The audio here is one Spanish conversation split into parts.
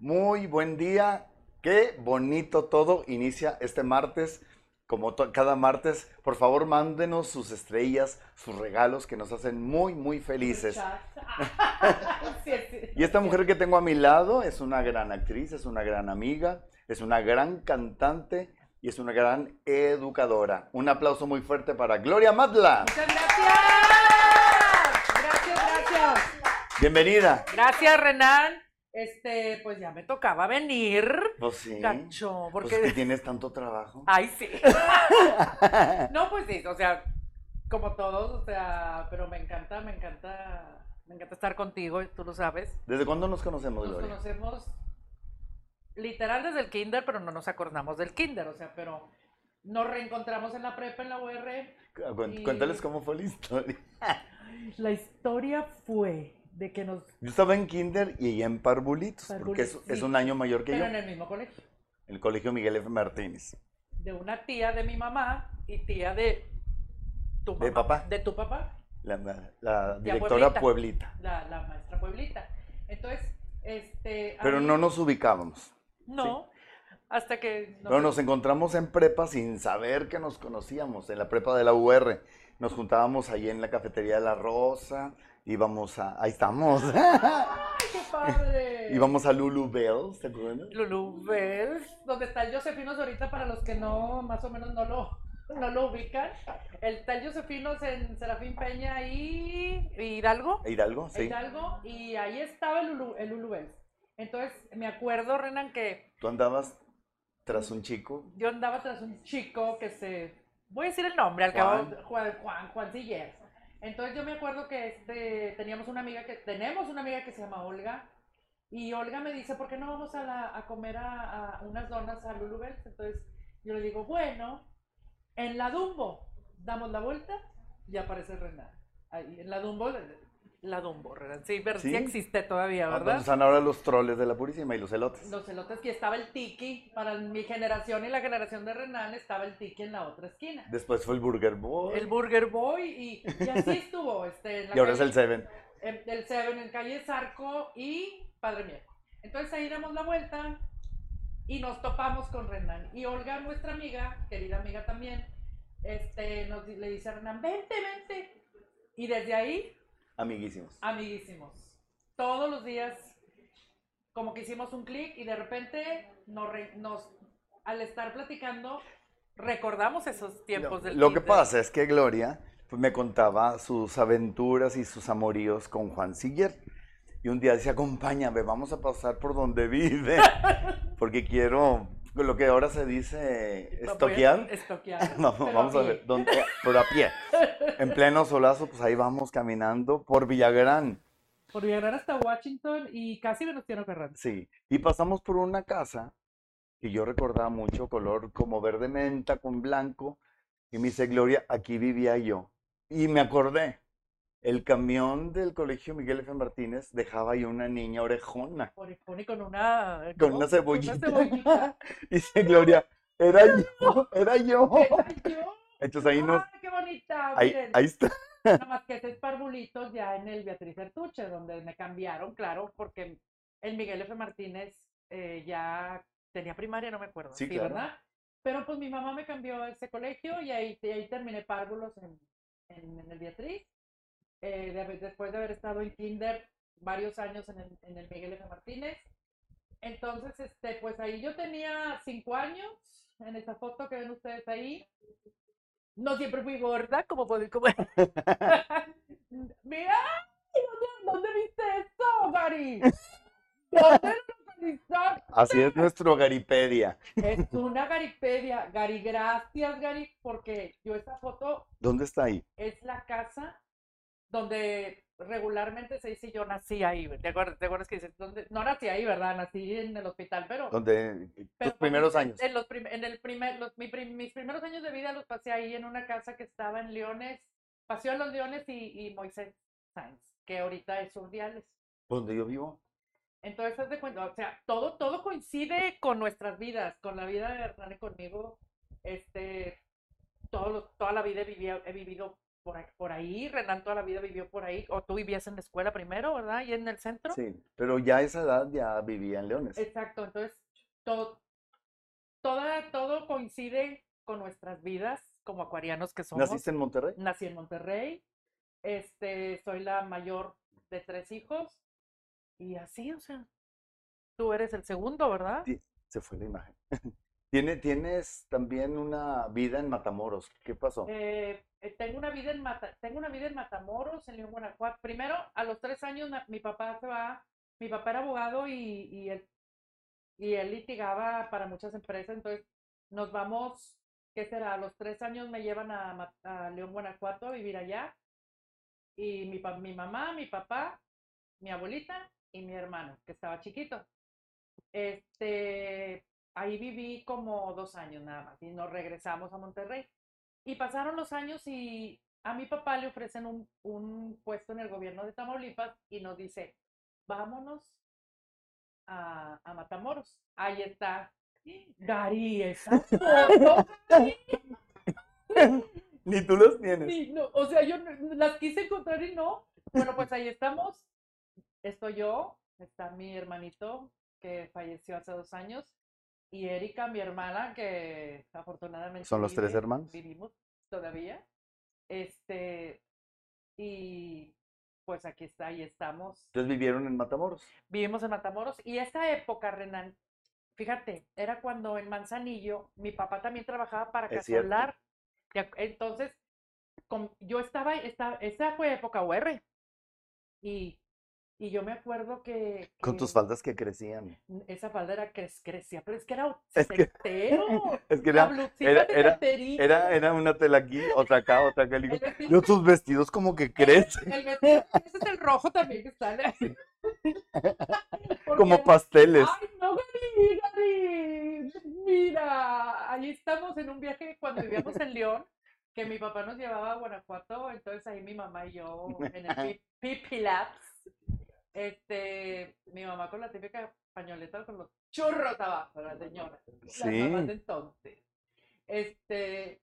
Muy buen día. Qué bonito todo inicia este martes. Como cada martes, por favor, mándenos sus estrellas, sus regalos que nos hacen muy, muy felices. Y esta mujer que tengo a mi lado es una gran actriz, es una gran amiga, es una gran cantante y es una gran educadora. Un aplauso muy fuerte para Gloria Matla. Muchas gracias. Gracias, gracias. Bienvenida. Gracias, Renan. Este, pues ya me tocaba venir. Pues sí. Cacho, Pues porque. que tienes tanto trabajo. Ay, sí. No, pues sí, o sea, como todos, o sea, pero me encanta, me encanta, me encanta estar contigo, tú lo sabes. ¿Desde cuándo nos conocemos, Nos Gloria? conocemos literal desde el kinder, pero no nos acordamos del kinder, o sea, pero nos reencontramos en la prepa, en la UR. Y- Cuéntales cómo fue la historia. La historia fue de que nos... Yo estaba en kinder y ella en Parvulitos, porque es, un año mayor que Pero yo. en el mismo colegio. El colegio Miguel F. Martínez. De una tía de mi mamá y tía de tu ¿De mamá- papá? De tu papá, La, la- la Ya, directora Pueblita. Pueblita. la, la maestra Pueblita. Entonces, este... Pero mí- no nos ubicábamos. No, hasta que... Pero nos encontramos en prepa sin saber que nos conocíamos, en la prepa de la UR. Nos juntábamos ahí en la cafetería de La Rosa, íbamos a... Ahí estamos. ¡Ay, qué padre! íbamos a Lulu Bells, ¿te acuerdas? Lulu Bells, donde está el Josefinos ahorita para los que no, más o menos no lo, no lo ubican. El está el Josefinos en Serafín Peña y y Hidalgo. Hidalgo, sí. Hidalgo, y ahí estaba el Lulu, el Lulu Bells. Entonces, me acuerdo, Renan, que Tú andabas tras un chico. yo andaba tras un chico que se, voy a decir el nombre, al Juan. cabo, Juan, Juan, Juan Siller. Entonces yo me acuerdo que este, teníamos una amiga que, tenemos una amiga que se llama Olga, y Olga me dice, ¿por qué no vamos a, la- a comer a, a unas donas a Lulubels? Entonces yo le digo, bueno, en la Dumbo, damos la vuelta y aparece Renan. Ahí, en la Dumbo, la Dumbo, Renan. Sí, pero sí, ¿Sí? existe todavía, Donde ¿verdad? están ahora los troles de la Purísima y los elotes. Los elotes que estaba el tiki, para mi generación y la generación de Renan estaba el tiki en la otra esquina. Después fue el Burger Boy. El Burger Boy y, y así estuvo. Este, en la y ahora es calle- el Seven. en- el Seven en calle Zarco y Padre Mier. Entonces ahí damos la vuelta y nos topamos con Renan. Y Olga, nuestra amiga, querida amiga también, este, nos, le dice a Renan, vente, vente. Y desde ahí, Amiguísimos. amiguísimos. Todos los días, como que hicimos un clic y de repente nos, re- nos, al estar platicando, recordamos esos tiempos Lo, del lo que pasa es que Gloria pues, me contaba sus aventuras y sus amoríos con Juan Siller. Y un día dice, acompáñame, vamos a pasar por donde vive. Porque quiero, lo que ahora se dice, estoquear. Estoquear. Vamos, pero vamos a ver, ¿dónde? pero a pie. En pleno solazo, pues ahí vamos caminando por Villagrán. Por Villagrán hasta Washington y casi Venustiano Carranza. Sí, y pasamos por una casa que yo recordaba mucho, color como verde menta con blanco, y me dice, Gloria, aquí vivía yo. Y me acordé, el camión del colegio Miguel F. Martínez dejaba ahí una niña orejona. Orejón y con una... Con ¿no? una cebollita. cebollita. Y dice, Gloria, era yo, era yo. Era yo. Entonces ahí ¡Ay, qué bonita! ahí, Miren, ahí está. nada más que es Parvulitos ya en el Beatriz Artuche, donde me cambiaron, claro, porque el Miguel F. Martínez eh, ya tenía primaria, no me acuerdo. Sí, claro. ¿verdad? Pero pues mi mamá me cambió a ese colegio y ahí, y ahí terminé párvulos en, en, en el Beatriz. Eh, de después de haber estado en kinder varios años en el, en el Miguel F. Martínez. Entonces, este, pues ahí yo tenía cinco años, en esa foto que ven ustedes ahí. No siempre fui gorda, como pueden como... Mira, ¿dónde, dónde viste esto, Gary? ¿Dónde lo localizaste? Así es nuestro Garipedia. Es una Garipedia. Gary, gracias, Gary, porque yo esta foto ¿Dónde está ahí? es la casa donde regularmente se dice yo nací ahí. ¿Te acuerdas, te acuerdas que dices, no nací ahí, ¿verdad? Nací en el hospital, pero... ¿Dónde? pero Tus primeros años. En, los prim- en el primer, los- mi mis primeros años de vida los pasé ahí en una casa que estaba en Leones, Paseo de los Leones y, y Moisés Sáenz, que ahorita es Urdiales. ¿Dónde yo vivo? Entonces, haz de cuenta, o sea, todo, todo coincide con nuestras vidas, con la vida de Hernán y conmigo. Este, todo toda la vida he, vivido- he vivido por, ahí- por ahí, Renan toda la vida vivió por ahí, o tú vivías en la escuela primero, ¿verdad? Y en el centro. Sí, pero ya a esa edad ya vivía en Leones. Exacto, entonces todo, toda, todo coincide con nuestras vidas como acuarianos que somos. ¿Naciste en Monterrey? Nací en Monterrey, este, soy la mayor de tres hijos y así, o sea, tú eres el segundo, ¿verdad? Sí. Se fue la imagen. Tiene, tienes también una vida en Matamoros. ¿Qué pasó? Eh, tengo una vida en Mata- tengo una vida en Matamoros, en León, Guanajuato. Primero, a los tres años, mi papá se va, mi papá era abogado y, y él, y él litigaba para muchas empresas, entonces nos vamos, ¿qué será? A los tres años me llevan a, a León, Guanajuato a vivir allá. Y mi, mi mamá, mi papá, mi abuelita y mi hermano, que estaba chiquito. Este, ahí viví como dos años nada más y nos regresamos a Monterrey. Y pasaron los años y a mi papá le ofrecen un, un puesto en el gobierno de Tamaulipas y nos dice, vámonos a, a Matamoros. Ahí está. Gary, esa foto. Ni tú los tienes. No, o sea, yo las quise encontrar y no. Bueno, pues ahí estamos. Estoy yo, está mi hermanito que falleció hace dos años y Erika, mi hermana, que afortunadamente ¿Son los tres vive, hermanos? Vivimos todavía. Este, y pues aquí está, ahí estamos. Entonces vivieron en Matamoros. Vivimos en Matamoros y esta época, Renan, fíjate, era cuando en Manzanillo mi papá también trabajaba para Es. Casolar. Entonces, com- yo estaba, esta, esa fue época UR. Y, y yo me acuerdo que, Con tus faldas que crecían. esa falda era que crecía, pero es que era Es que-. Es que era, era- era- era, era una tela aquí, otra acá, otra acá. Digo, el vestido- yo tus vestidos como que crecen, el vestido- ese es el rojo también que sale. como Porque- pasteles. Ay, no, Gary, Gary. Mira, ahí estamos en un viaje cuando vivíamos en León, que mi papá nos llevaba a Guanajuato, entonces ahí mi mamá y yo en el pi- Pipi Labs, este, mi mamá con la típica pañoleta con los churros abajo, la señora, Sí. de entonces. Este,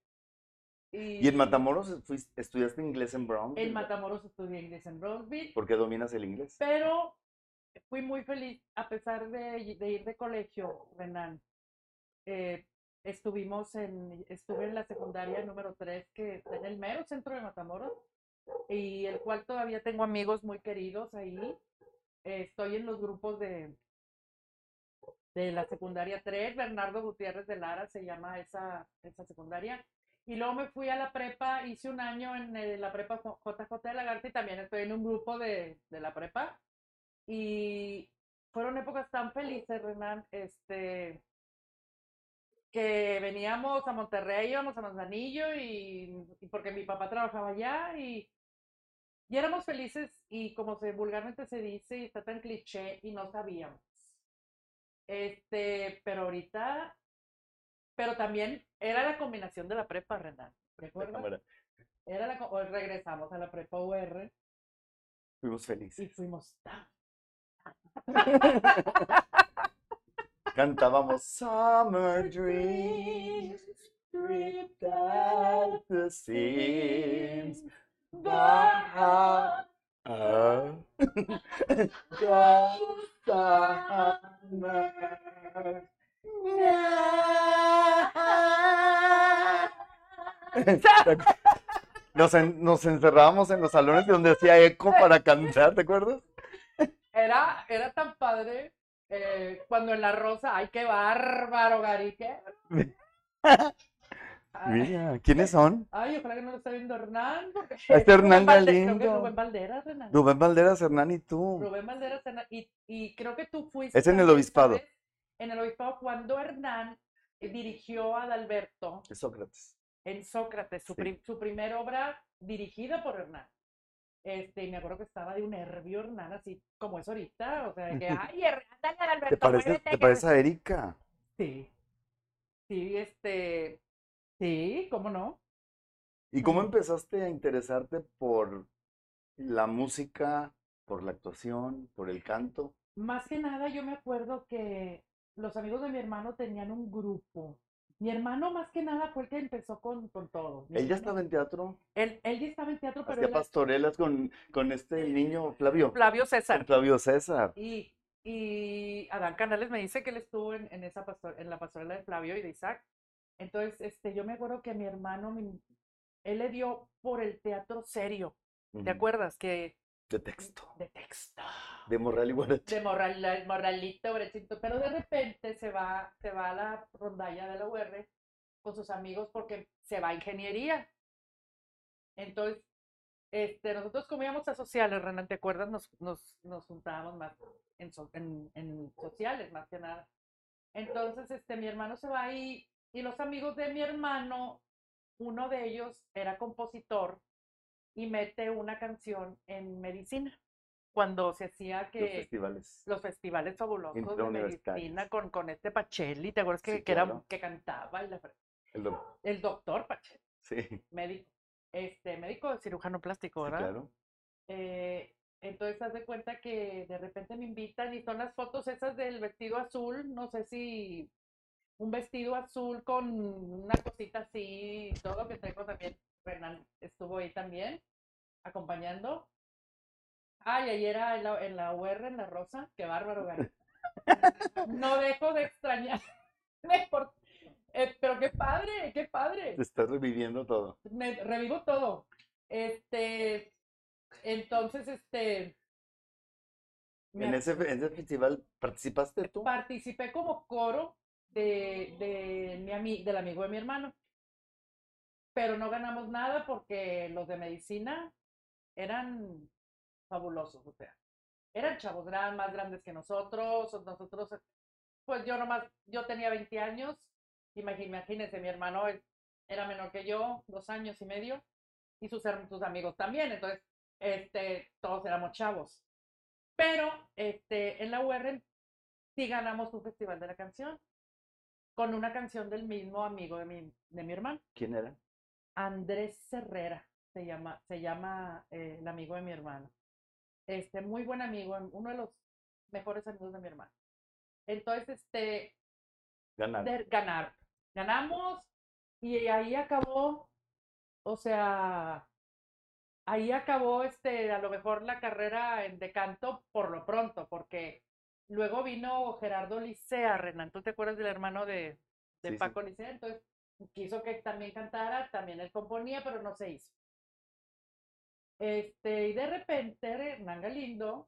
Y en Matamoros fuiste- estudiaste inglés en Brown. En Matamoros estudié inglés en Brownsville, ¿Por qué dominas el inglés? pero fui muy feliz a pesar de, de ir de colegio, Renan. Eh, estuvimos en, estuve en la secundaria número 3, que está en el mero centro de Matamoros, y el cual todavía tengo amigos muy queridos ahí. Eh, estoy en los grupos de, de la secundaria 3, Bernardo Gutiérrez de Lara se llama esa, esa secundaria. Y luego me fui a la prepa, hice un año en eh, la prepa JJ de Lagarta y también estoy en un grupo de, de la prepa. Y fueron épocas tan felices, Renan, este, que veníamos a Monterrey, íbamos a Manzanillo y, y porque mi papá trabajaba allá y, y éramos felices y como se vulgarmente se dice y está tan cliché y no sabíamos. Este, pero ahorita, pero también era la combinación de la prepa, Renan. ¿Recuerdas? Era la, o regresamos a la prepa UR Fuimos y felices. fuimos tan Cantábamos Summer Dreams, the seams. Baja. Nos, en- nos encerrábamos en los salones donde hacía eco para cantar, ¿te acuerdas? Era, era tan padre eh, cuando en la rosa, ay, qué bárbaro. Ay, Mira, ¿quiénes son? ay, ojalá que no lo esté viendo Hernán. Porque Este Hernán Rubén Valde- creo que Galindo. Rubén Valderas, Hernán. Rubén Valderas, Hernán y tú. Rubén Valderas, Hernán, y, y creo que tú fuiste. Es en el obispado. En el obispado, cuando Hernán eh, dirigió a Adalberto Es Sócrates. en Sócrates, su, Sí. su primera obra dirigida por Hernán. Este, y me acuerdo que estaba de un nervio Hernán, así como es ahorita, o sea, de que, ay, Hernán, dale, Adalberto, ¿Te parece, te que parece a Erika? Sí. Sí, este. Sí, ¿cómo no? ¿Y cómo empezaste a interesarte por la música, por la actuación, por el canto? Más que nada, yo me acuerdo que los amigos de mi hermano tenían un grupo Mi hermano más que nada fue el que empezó con, con todo. Él ya estaba en teatro, Él, él ya estaba en teatro, pero hacía él- pastorelas con, con este niño Flavio, Flavio con César. Flavio César. Y, y Adán Canales me dice que él estuvo en, en esa pastor- en la pastorela de Flavio y de Isaac. Entonces, este, yo me acuerdo que mi hermano, mi- él le dio por el teatro serio. ¿Te acuerdas? Que De texto, de texto. de Morral y Guarache. de morral, morralito, pero de repente se va, se va a la rondalla de la UR con sus amigos porque se va a ingeniería. Entonces, este, nosotros comíamos a sociales, Renan, ¿te acuerdas? Nos, nos, nos juntábamos más en, so- en, en sociales, más que nada. Entonces, este, mi hermano se va ahí y los amigos de mi hermano, uno de ellos era compositor y mete una canción en medicina. Cuando se hacía Los que festivales. los festivales fabulosos de medicina con, con este Pacelli, ¿te acuerdas que, Sí, que, era, claro. que cantaba? la El doc- el doctor Pacelli, Sí, médico, este, médico cirujano plástico, sí, ¿verdad? claro. Eh, entonces, haz de cuenta que de repente me invitan y son las fotos esas del vestido azul, no sé si un vestido azul con una cosita así, y todo que traigo también, Renan estuvo ahí también, acompañando. Ay, ayer era en la, en la UR, en la Rosa, qué bárbaro, Gary. No dejo de extrañarme, por- eh, pero qué padre, qué padre Te estás reviviendo todo. me revivo todo. Este, entonces, este, En ese, en ese festival, ¿participaste tú? participé como coro de, de mi ami- del amigo de mi hermano. Pero no ganamos nada porque los de medicina eran fabulosos, o sea, eran chavos gran, más grandes que nosotros, nosotros, pues yo nomás, yo tenía 20 años, imagínense, mi hermano era menor que yo, dos años y medio, y sus amigos también, entonces, este, todos éramos chavos. Pero, este, en la UR sí ganamos un festival de la canción, con una canción del mismo amigo de mi, de mi hermano. ¿Quién era? Andrés Herrera se llama, se llama eh, el amigo de mi hermano. Este, muy buen amigo, uno de los mejores amigos de mi hermano. Entonces, este, Ganar. de- ganar. Ganamos y ahí acabó, o sea, ahí acabó este, a lo mejor la carrera en- de canto por lo pronto, porque luego vino Gerardo Licea, Renan, ¿tú te acuerdas del hermano de, de Sí, sí. Paco Licea? Entonces quiso que también cantara, también él componía, pero no se hizo. Este, y de repente Hernán Galindo,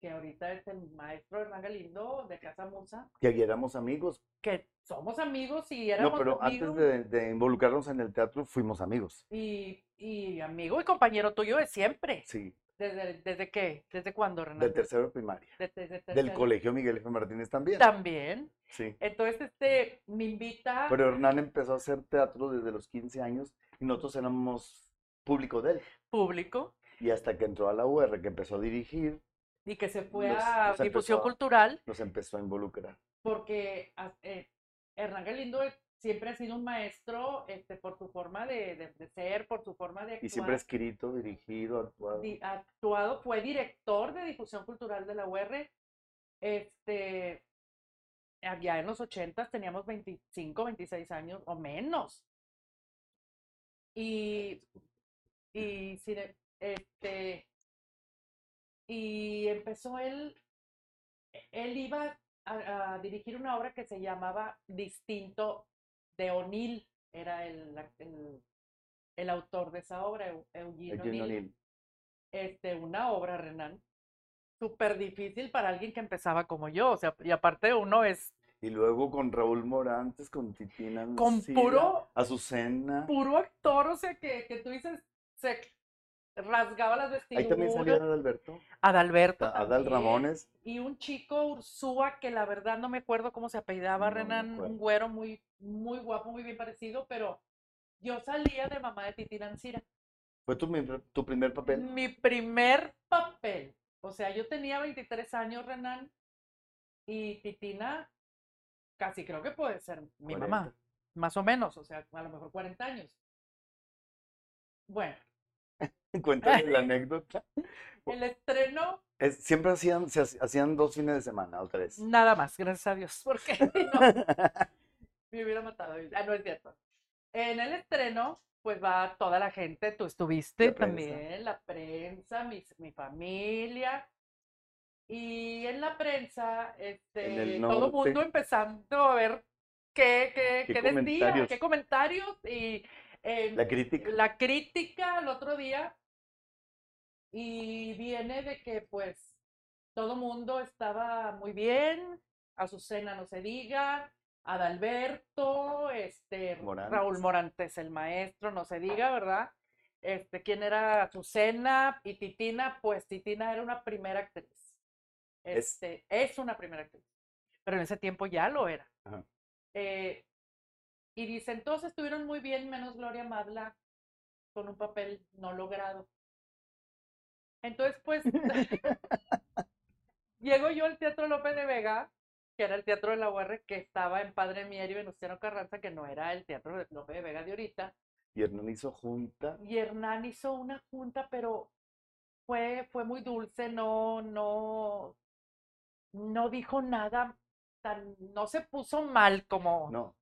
que ahorita es el maestro Hernán Galindo de Casa Musa, Que éramos amigos. que somos amigos y éramos No, pero amigos antes de, de involucrarnos en el teatro, fuimos amigos. y, y amigo y compañero tuyo de siempre. Sí, ¿Desde, desde qué? ¿Desde cuándo, Renato? del tercero de primaria. De- desde Del colegio Miguel F. Martínez también. También. Sí. Entonces, este, me invita. Pero Hernán empezó a hacer teatro desde los 15 años y nosotros éramos público de él. público Y hasta que entró a la UR, que empezó a dirigir, y que se fue Los- a los difusión cultural nos empezó a involucrar. porque a- eh, Hernán Galindo siempre ha sido un maestro este, por su forma de, de- de ser, por su forma de Y actuar. siempre escrito, dirigido, actuado. di- actuado, fue director de difusión cultural de la UR. Este, allá en los 80 teníamos 25, 26 años o menos. Y, y este, y empezó él, él iba a, a dirigir una obra que se llamaba Distinto de O'Neill, era el, el, el autor de esa obra, Eu- Eugene O'Neill este, una obra, Renan, súper difícil para alguien que empezaba como yo, o sea, y aparte uno es Y luego con Raúl Morantes, con Titina con puro, Azucena. puro actor, o sea, que, que tú dices, se rasgaba las Ahí también vestiduras, Adalberto. Adalberto Adal también, Ramones. y un chico Ursúa que la verdad no me acuerdo cómo se apellidaba, No Renan, un güero muy, muy guapo, muy bien parecido, pero yo salía de mamá de Titina Ancira. Fue tu, tu primer papel. Mi primer papel. O sea, yo tenía 23 años, Renan, y Titina casi creo que puede ser mi 40. mamá, más o menos, o sea, a lo mejor 40 años. Bueno, Cuéntame la anécdota. el estreno, Es- siempre hacían, se hac- hacían dos fines de semana o tres. nada más, gracias a Dios, porque no, me hubiera matado. Ah, no es cierto. En el estreno, pues va toda la gente, tú estuviste La también, la prensa, mi, mi familia. Y en la prensa, este, el todo el mundo empezando a ver qué, qué, ¿Qué qué decía, qué comentarios. Y eh, La crítica. la crítica el otro día y viene de que pues todo mundo estaba muy bien, Azucena no se diga, Adalberto, este Morantes. Raúl Morantes el maestro, no se diga, ¿verdad? Este, ¿quién era Azucena? Y Titina, pues Titina era una primera actriz. Es. Este, es una primera actriz. Pero en ese tiempo ya lo era. Ajá. Eh, y dicen, todos estuvieron muy bien, menos Gloria Madla, con un papel no logrado. Entonces, pues, llego yo al Teatro López de Vega, que era el Teatro de la UR, que estaba en Padre Mier y Venustiano Carranza, que no era el Teatro de López de Vega de ahorita. Y Hernán hizo junta. Y Hernán hizo una junta, pero fue, fue muy dulce, no, no, no dijo nada, tan, no se puso mal como, No.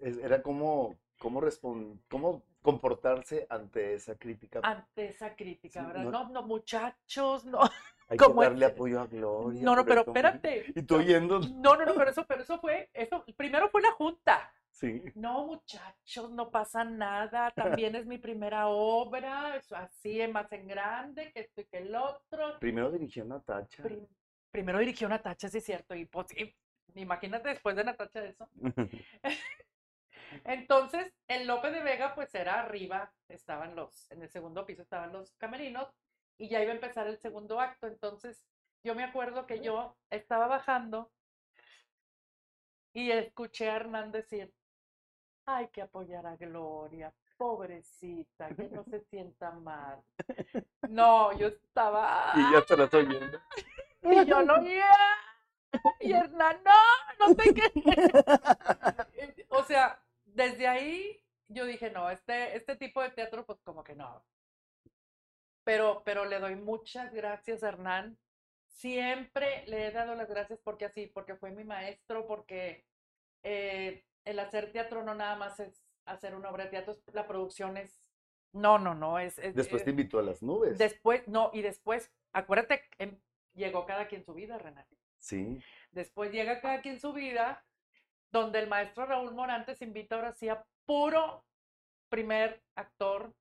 Era como, cómo respon- cómo comportarse ante esa crítica. ante esa crítica, Sí, ¿verdad? no- No, no, muchachos, no, Hay que darle es- apoyo a Gloria. no, no, pero espérate. Y tú oyendo. No, no, no, pero eso, pero eso fue, eso, primero fue la junta. Sí. No, muchachos, no pasa nada, también es mi primera obra, es así, es más en grande, que esto y que el otro. Primero dirigió Natacha. Prim- primero dirigió Natacha, sí es cierto, y pues, y- imagínate después de Natacha eso. Entonces, en López de Vega, pues era arriba, estaban los, en el segundo piso estaban los camerinos, y ya iba a empezar el segundo acto. Entonces, yo me acuerdo que yo estaba bajando y escuché a Hernán decir, hay que apoyar a Gloria, pobrecita, que no se sienta mal. No, yo estaba... y ya te la estoy oyendo. Y yo lo oía. Y Hernán, no, no sé qué. O sea, desde ahí yo dije, no, este, este tipo de teatro, pues como que no. Pero, pero le doy muchas gracias a Hernán. Siempre le he dado las gracias porque así, porque fue mi maestro, porque eh, el hacer teatro no nada más es hacer una obra de teatro, la producción es, no, no, no, es, es- Después eh, te invitó a las nubes. Después, no, y después, acuérdate, llegó cada quien su vida, Renate. Sí. Después llega cada quien su vida, donde el maestro Raúl Morantes invita ahora sí a puro primer actor,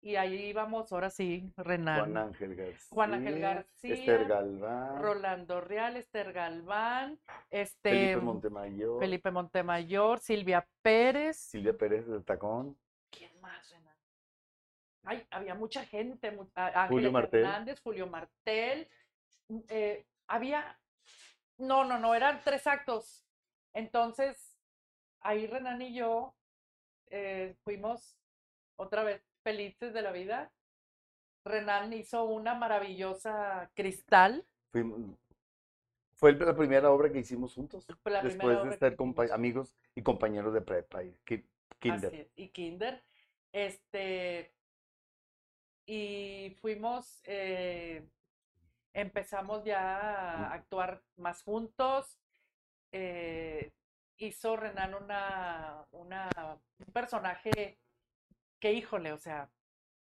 y ahí vamos, ahora sí, Renan. Juan Ángel García. Juan Ángel García, Esther Galván. Rolando Real, Esther Galván, este, Felipe Montemayor. Felipe Montemayor, Silvia Pérez. Silvia Pérez de Tacón. ¿Quién más, Renan? Ay, había mucha gente, a- Julio Martel. Hernández, Julio Martel. mm, eh, había, no, no, no, eran tres actos. Entonces, ahí Renan y yo eh, fuimos otra vez felices de la vida. Renan hizo una maravillosa cristal. Fuimos- Fue la primera obra que hicimos juntos. La Después de hicimos. amigos y compañeros de prepa y ki- kinder. Es, y Kinder. Este, y fuimos, eh, empezamos ya a Mm. actuar más juntos. Eh, hizo Renan una, una, un personaje que, híjole, o sea,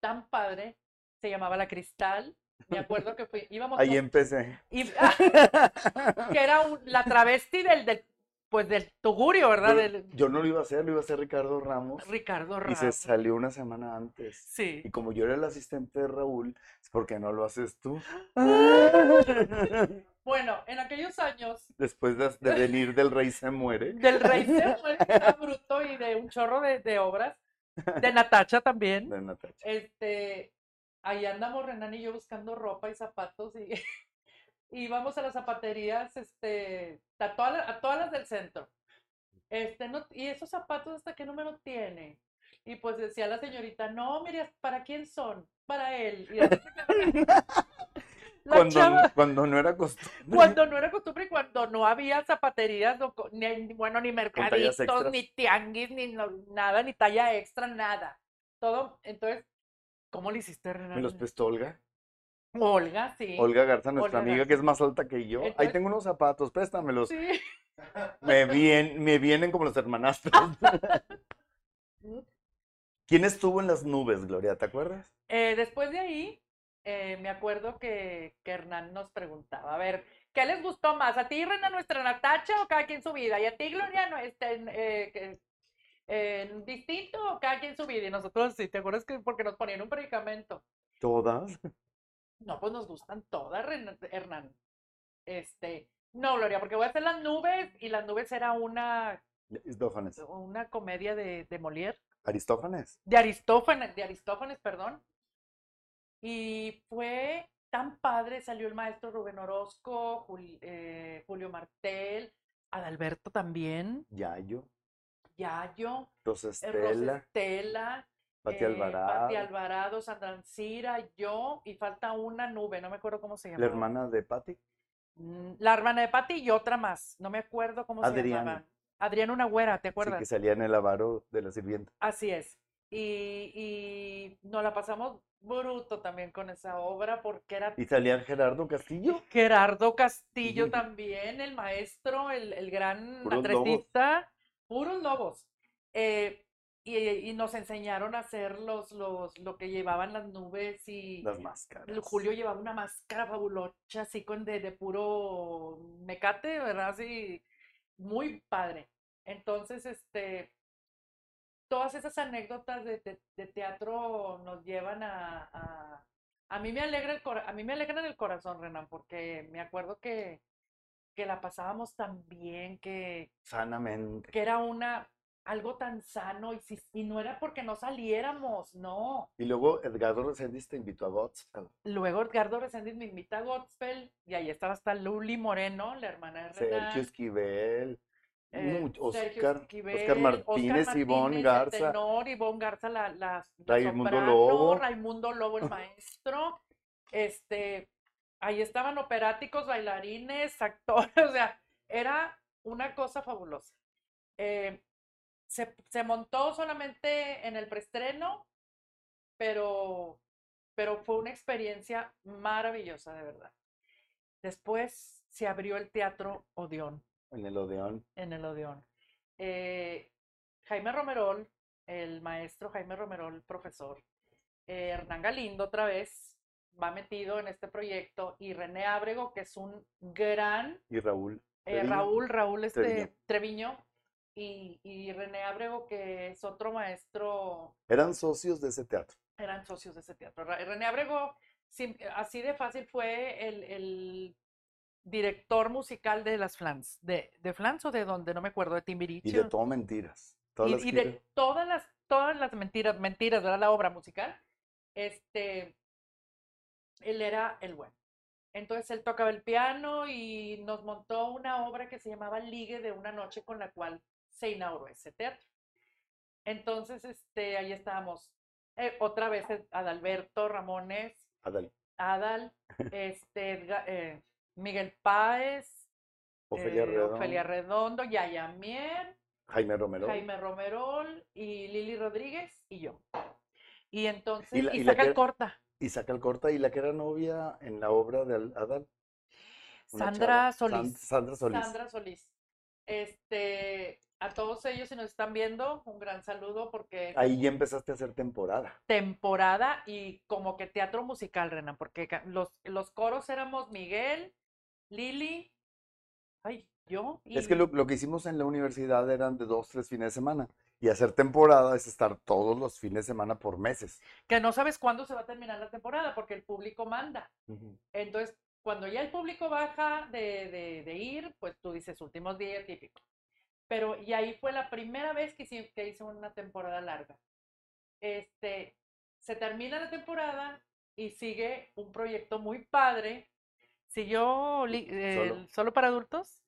tan padre. Se llamaba La Cristal. Me acuerdo que fui, íbamos Ahí todos- empecé. y- que era un- la travesti del, del, pues del tugurio, ¿verdad? Del Yo no lo iba a hacer, lo iba a hacer Ricardo Ramos. Ricardo Y se Ramos. salió una semana antes. Sí. Y como yo era el asistente de Raúl, es porque no lo haces tú. Bueno, en aquellos años Después de, de venir del rey se muere. del Rey se a Bruto y de un chorro de, de obras, de Natacha también, De Natacha. este, ahí andamos Renan y yo buscando ropa y zapatos y, y íbamos a las zapaterías, este, a todas, las- a todas las del centro. Este, no, y esos zapatos, ¿hasta qué número tiene? Y pues decía la señorita, no, mire, ¿para quién son? Para él. Y así se quedaba. La Cuando, chava- cuando no era costumbre. cuando no era costumbre y cuando no había zapaterías, ni, bueno, ni mercaditos, ni tianguis, ni no- nada, ni talla extra, nada. Todo, entonces, ¿cómo le hiciste, Me Renan? los prestó Olga. Olga, sí. Olga Garza, nuestra Olga amiga Garza. que es más alta que yo. Ahí tengo unos zapatos, préstamelos. Sí, Me, vien- me vienen como los hermanastros. ¿Quién estuvo en las nubes, Gloria? ¿Te acuerdas? Eh, después de ahí, eh, me acuerdo que, que Hernán nos preguntaba, a ver, ¿qué les gustó más? ¿A ti, Reina, nuestra Natacha o cada quien su vida? ¿Y a ti, Gloria, no, este, eh, eh, distinto o cada quien su vida? Y nosotros, sí, ¿te acuerdas que porque nos ponían un predicamento? Todas. No, pues nos gustan todas, Hernán. Este, no, Gloria, porque voy a hacer las nubes y las nubes era una, Aristófanes. una comedia de, de Molière. Aristófanes. de Aristófanes, de Aristófanes, perdón. Y fue tan padre, salió el maestro Rubén Orozco, Jul- eh, Julio Martel, Adalberto también, Yayo. Yayo, Rosa eh, Estela. Rosa Estela, Pati eh, Alvarado. Pati Alvarado, Sandra Ancira, yo, y falta una nube, no me acuerdo cómo se La llamaba. hermana de Patti. Mm, La hermana de Pati y otra más, no me acuerdo cómo se llamaba. Adriana una güera, ¿te Sí, acuerdas? que salía en el avaro de la sirvienta. Así es. Y, y nos la pasamos bruto también con esa obra porque era Y salía Gerardo Castillo. Gerardo Castillo también, el maestro, el, el gran Puros lobos. atletista, puros lobos. Eh, y, y nos enseñaron a hacer los, los, lo que llevaban las nubes y Las máscaras. Julio llevaba una máscara fabulosa, así con de, de puro mecate, ¿verdad? Así, muy padre. Entonces, este, todas esas anécdotas de, de- de teatro nos llevan a, a, a mí me alegra el cora- a mí me alegran el corazón, Renan, porque me acuerdo que, que la pasábamos tan bien, que, Sanamente. que era una, algo tan sano, y, si, y no era porque no saliéramos, no. Y luego Edgardo Reséndiz te invitó a Godspell. Luego Edgardo Reséndiz me invita a Godspell y ahí estaba hasta Luli Moreno, la hermana de Renan, Sergio Esquivel. Eh, Oscar, Esquivel, Oscar Martínez, Ivonne Martínez, Garza. tenor, Ivonne Garza, la, la, la Raimundo soprano, Lobo. Raimundo Lobo, el maestro. Este, ahí estaban operáticos, bailarines, actores, o sea, era una cosa fabulosa. Eh, se, se montó solamente en el preestreno, pero, pero fue una experiencia maravillosa, de verdad. Después se abrió el Teatro Odeón En el Odeón. en el Odeón. Eh, Jaime Romerol, el maestro Jaime Romerol, profesor, eh, Hernán Galindo otra vez va metido en este proyecto y René Ábrego, que es un gran, Y Raúl. eh. Raúl, Raúl este, Treviño. Treviño, y, y René Ábrego, que es otro maestro Eran socios de ese teatro. eran socios de ese teatro. René Abrego, así de fácil, fue el, el director musical de las Flans. ¿De, de Flans o de donde? No me acuerdo, de Y de Timbiriche. todo mentiras. Todas Y, las y que- de todas las, todas las mentiras, mentiras, ¿verdad? La obra musical. Este, él era el bueno. Entonces él tocaba el piano y nos montó una obra que se llamaba Ligue de una noche con la cual se inauguró ese teatro. Entonces, este, ahí estábamos. eh, otra vez eh, Adalberto Ramones, Adal, Adal, este, Edga- eh, Miguel Páez, Ofelia eh, Redondo, Ofelia Redondo, Yaya Mier, Jaime Romero. Jaime Romerol y Lili Rodríguez y yo. Y entonces, Y la- y saca el corta. Y saca el corta y la que era novia en la obra de Al- Adal. Sandra Solís. Sandra Solís. Sandra Solís. Este, a todos ellos, si nos están viendo, un gran saludo porque Ahí ya empezaste a hacer temporada. temporada y como que teatro musical, Renan, porque los, los coros éramos Miguel, Lili, ay, yo y Es que lo, lo que hicimos en la universidad eran de dos, tres fines de semana. Y hacer temporada es estar todos los fines de semana por meses. que no sabes cuándo se va a terminar la temporada porque el público manda. Entonces, cuando ya el público baja de, de- de ir, pues tú dices últimos días típico. Pero, y ahí fue la primera vez que, hice- que hice una temporada larga. Este, se termina la temporada y sigue un proyecto muy padre. Siguió li- Solo. solo para adultos.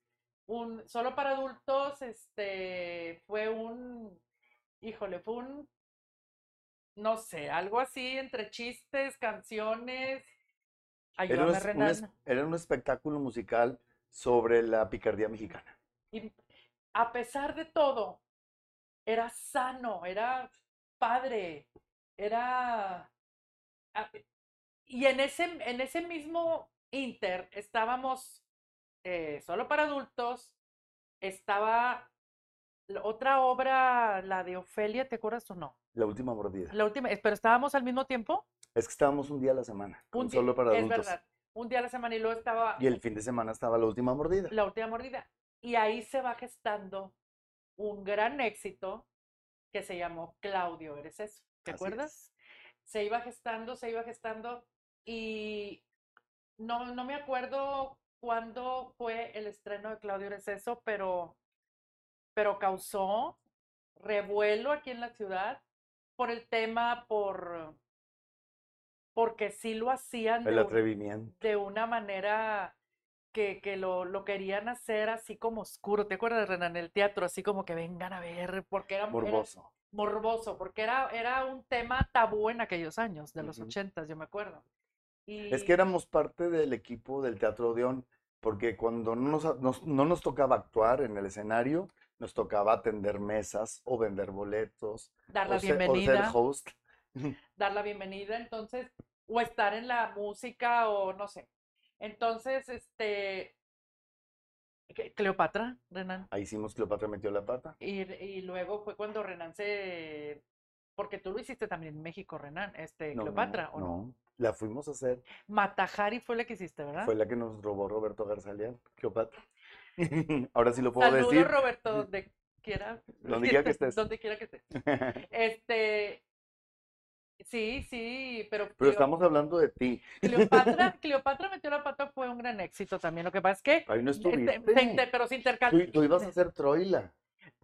Un solo para adultos, este, fue un, híjole, fue un, no sé, algo así entre chistes, canciones. Era un, era un espectáculo musical sobre la picardía mexicana. Y a pesar de todo, era sano, era padre, era... Y en ese, en ese mismo inter estábamos eh, solo para adultos, estaba otra obra, la de Ofelia, ¿te acuerdas o no? La última mordida. La última, eh, pero estábamos al mismo tiempo. Es que estábamos un día a la semana, Un día- solo para es adultos. verdad. Un día a la semana y luego estaba Y el fin de semana estaba la última mordida. la última mordida. Y ahí se va gestando un gran éxito que se llamó Claudio, ¿eres eso? ¿Te Así acuerdas? Se iba gestando, se iba gestando y no, no me acuerdo cuándo fue el estreno de Claudio Eres eso, pero, pero causó revuelo aquí en la ciudad por el tema, por porque sí lo hacían El de un- atrevimiento. de una manera que, que lo, lo querían hacer así como oscuro. ¿Te acuerdas, Renan? En el teatro, así como que vengan a ver, porque era era Morboso. morboso, porque era, era un tema tabú en aquellos años, de los ochentas, yo me acuerdo. Y Es que éramos parte del equipo del Teatro Odeón, porque cuando no nos, nos- no nos tocaba actuar en el escenario, nos tocaba atender mesas o vender boletos dar la o ser, o ser bienvenida, host. dar la bienvenida, entonces, o estar en la música, o no sé. Entonces, este, ¿qué- Cleopatra, Renan. Ahí hicimos Cleopatra metió la pata. Y, y luego fue cuando Renan se... Porque tú lo hiciste también en México, Renan, este, No, Cleopatra, ¿o no? no, la fuimos a hacer. Matajari fue la que hiciste, ¿verdad? Fue la que nos robó Roberto Garzalian, Cleopatra. Ahora sí lo puedo Saludos, decir. Roberto, donde quiera. Donde quiera que estés. Donde quiera que estés. Este, sí, sí, pero, Pero estamos hablando de ti. Cleopatra, Cleopatra metió la pata fue un gran éxito también. Lo que pasa es que, Ahí no este, estuviste. se inter- pero se intercaló. Tú, tú ibas a hacer Troila,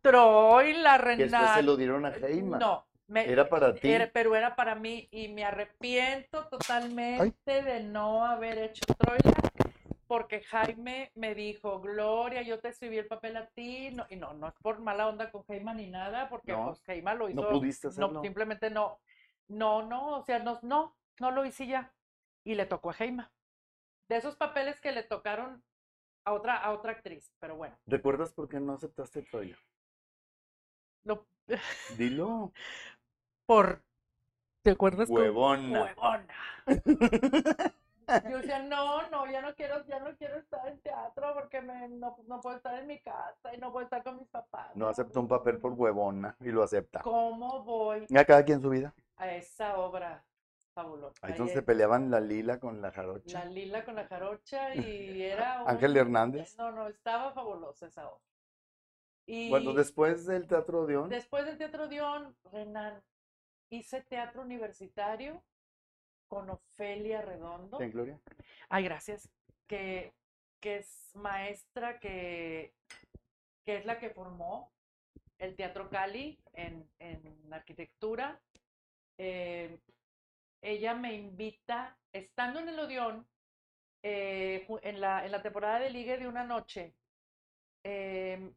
Troy, la que después se Renan. lo dieron a Heima. No, me- Era para ti. era- pero era para mí y me arrepiento totalmente de no haber hecho Troila porque Jaime me dijo, Gloria, yo te escribí el papel a ti, no, y no, no es por mala onda con Jaime ni nada, porque No, pues Jaime lo hizo, No pudiste no, hacerlo. simplemente no, no, no, o sea, no, no, no lo hice ya, y le tocó a Jaime. De esos papeles que le tocaron a otra, a otra actriz, pero bueno, ¿Recuerdas por qué no aceptaste Troila? no, Dilo. Por, ¿te acuerdas? con- Huevona. huevona. Yo decía, no, no, ya no quiero, ya no quiero estar en teatro porque me, no, no puedo estar en mi casa y no puedo estar con mis papás. No aceptó un papel por huevona y lo acepta. ¿Cómo voy A cada quien su vida. a esa obra fabulosa? Ahí es donde Eh, se peleaban la lila con la La jarocha. lila con la jarocha y era Ángel un- Hernández. No, no, estaba fabulosa esa obra. Y Bueno, después del Teatro Odeón, después del Teatro Dion, Renan, hice teatro universitario con Ofelia Redondo. ¿en Gloria? Ay, gracias. Que, que es maestra, que, que es la que formó el Teatro Cali en, en arquitectura. Eh, ella me invita, estando en el Odeón, eh, en, la, en la temporada de Ligue de una noche, eh,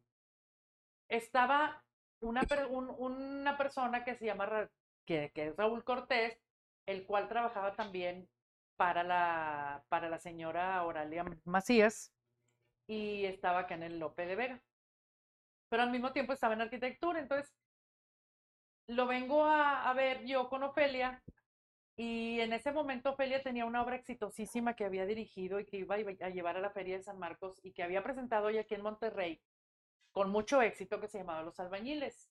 estaba una, un- una persona que se llama, que, es Raúl Cortés, el cual trabajaba también para la, para la señora Oralia Macías y estaba acá en el Lope de Vega. Pero al mismo tiempo estaba en arquitectura, entonces lo vengo a, a ver yo con Ofelia y en ese momento Ofelia tenía una obra exitosísima que había dirigido y que iba a iba a llevar a la Feria de San Marcos y que había presentado hoy aquí en Monterrey con mucho éxito que se llamaba Los Albañiles,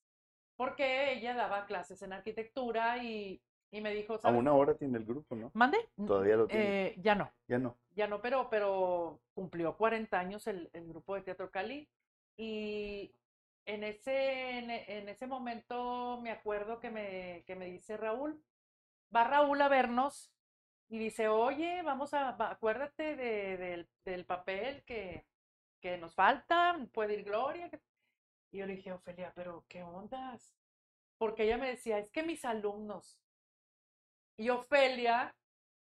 porque ella daba clases en arquitectura y, y me dijo, A ¿sabes? una hora tiene el grupo, ¿no? ¿Mande? Todavía lo tiene. Eh, ya no, Ya no. ya no, pero, pero cumplió 40 años el, el grupo de Teatro Cali y en ese, en, en ese momento me acuerdo que me, que me dice Raúl, va Raúl a vernos y dice, oye, vamos a, acuérdate de- del, del papel que, que nos falta, puede ir Gloria. que-". Y yo le dije, Ofelia, pero ¿qué ondas? Porque ella me decía, es que mis alumnos. Y Ofelia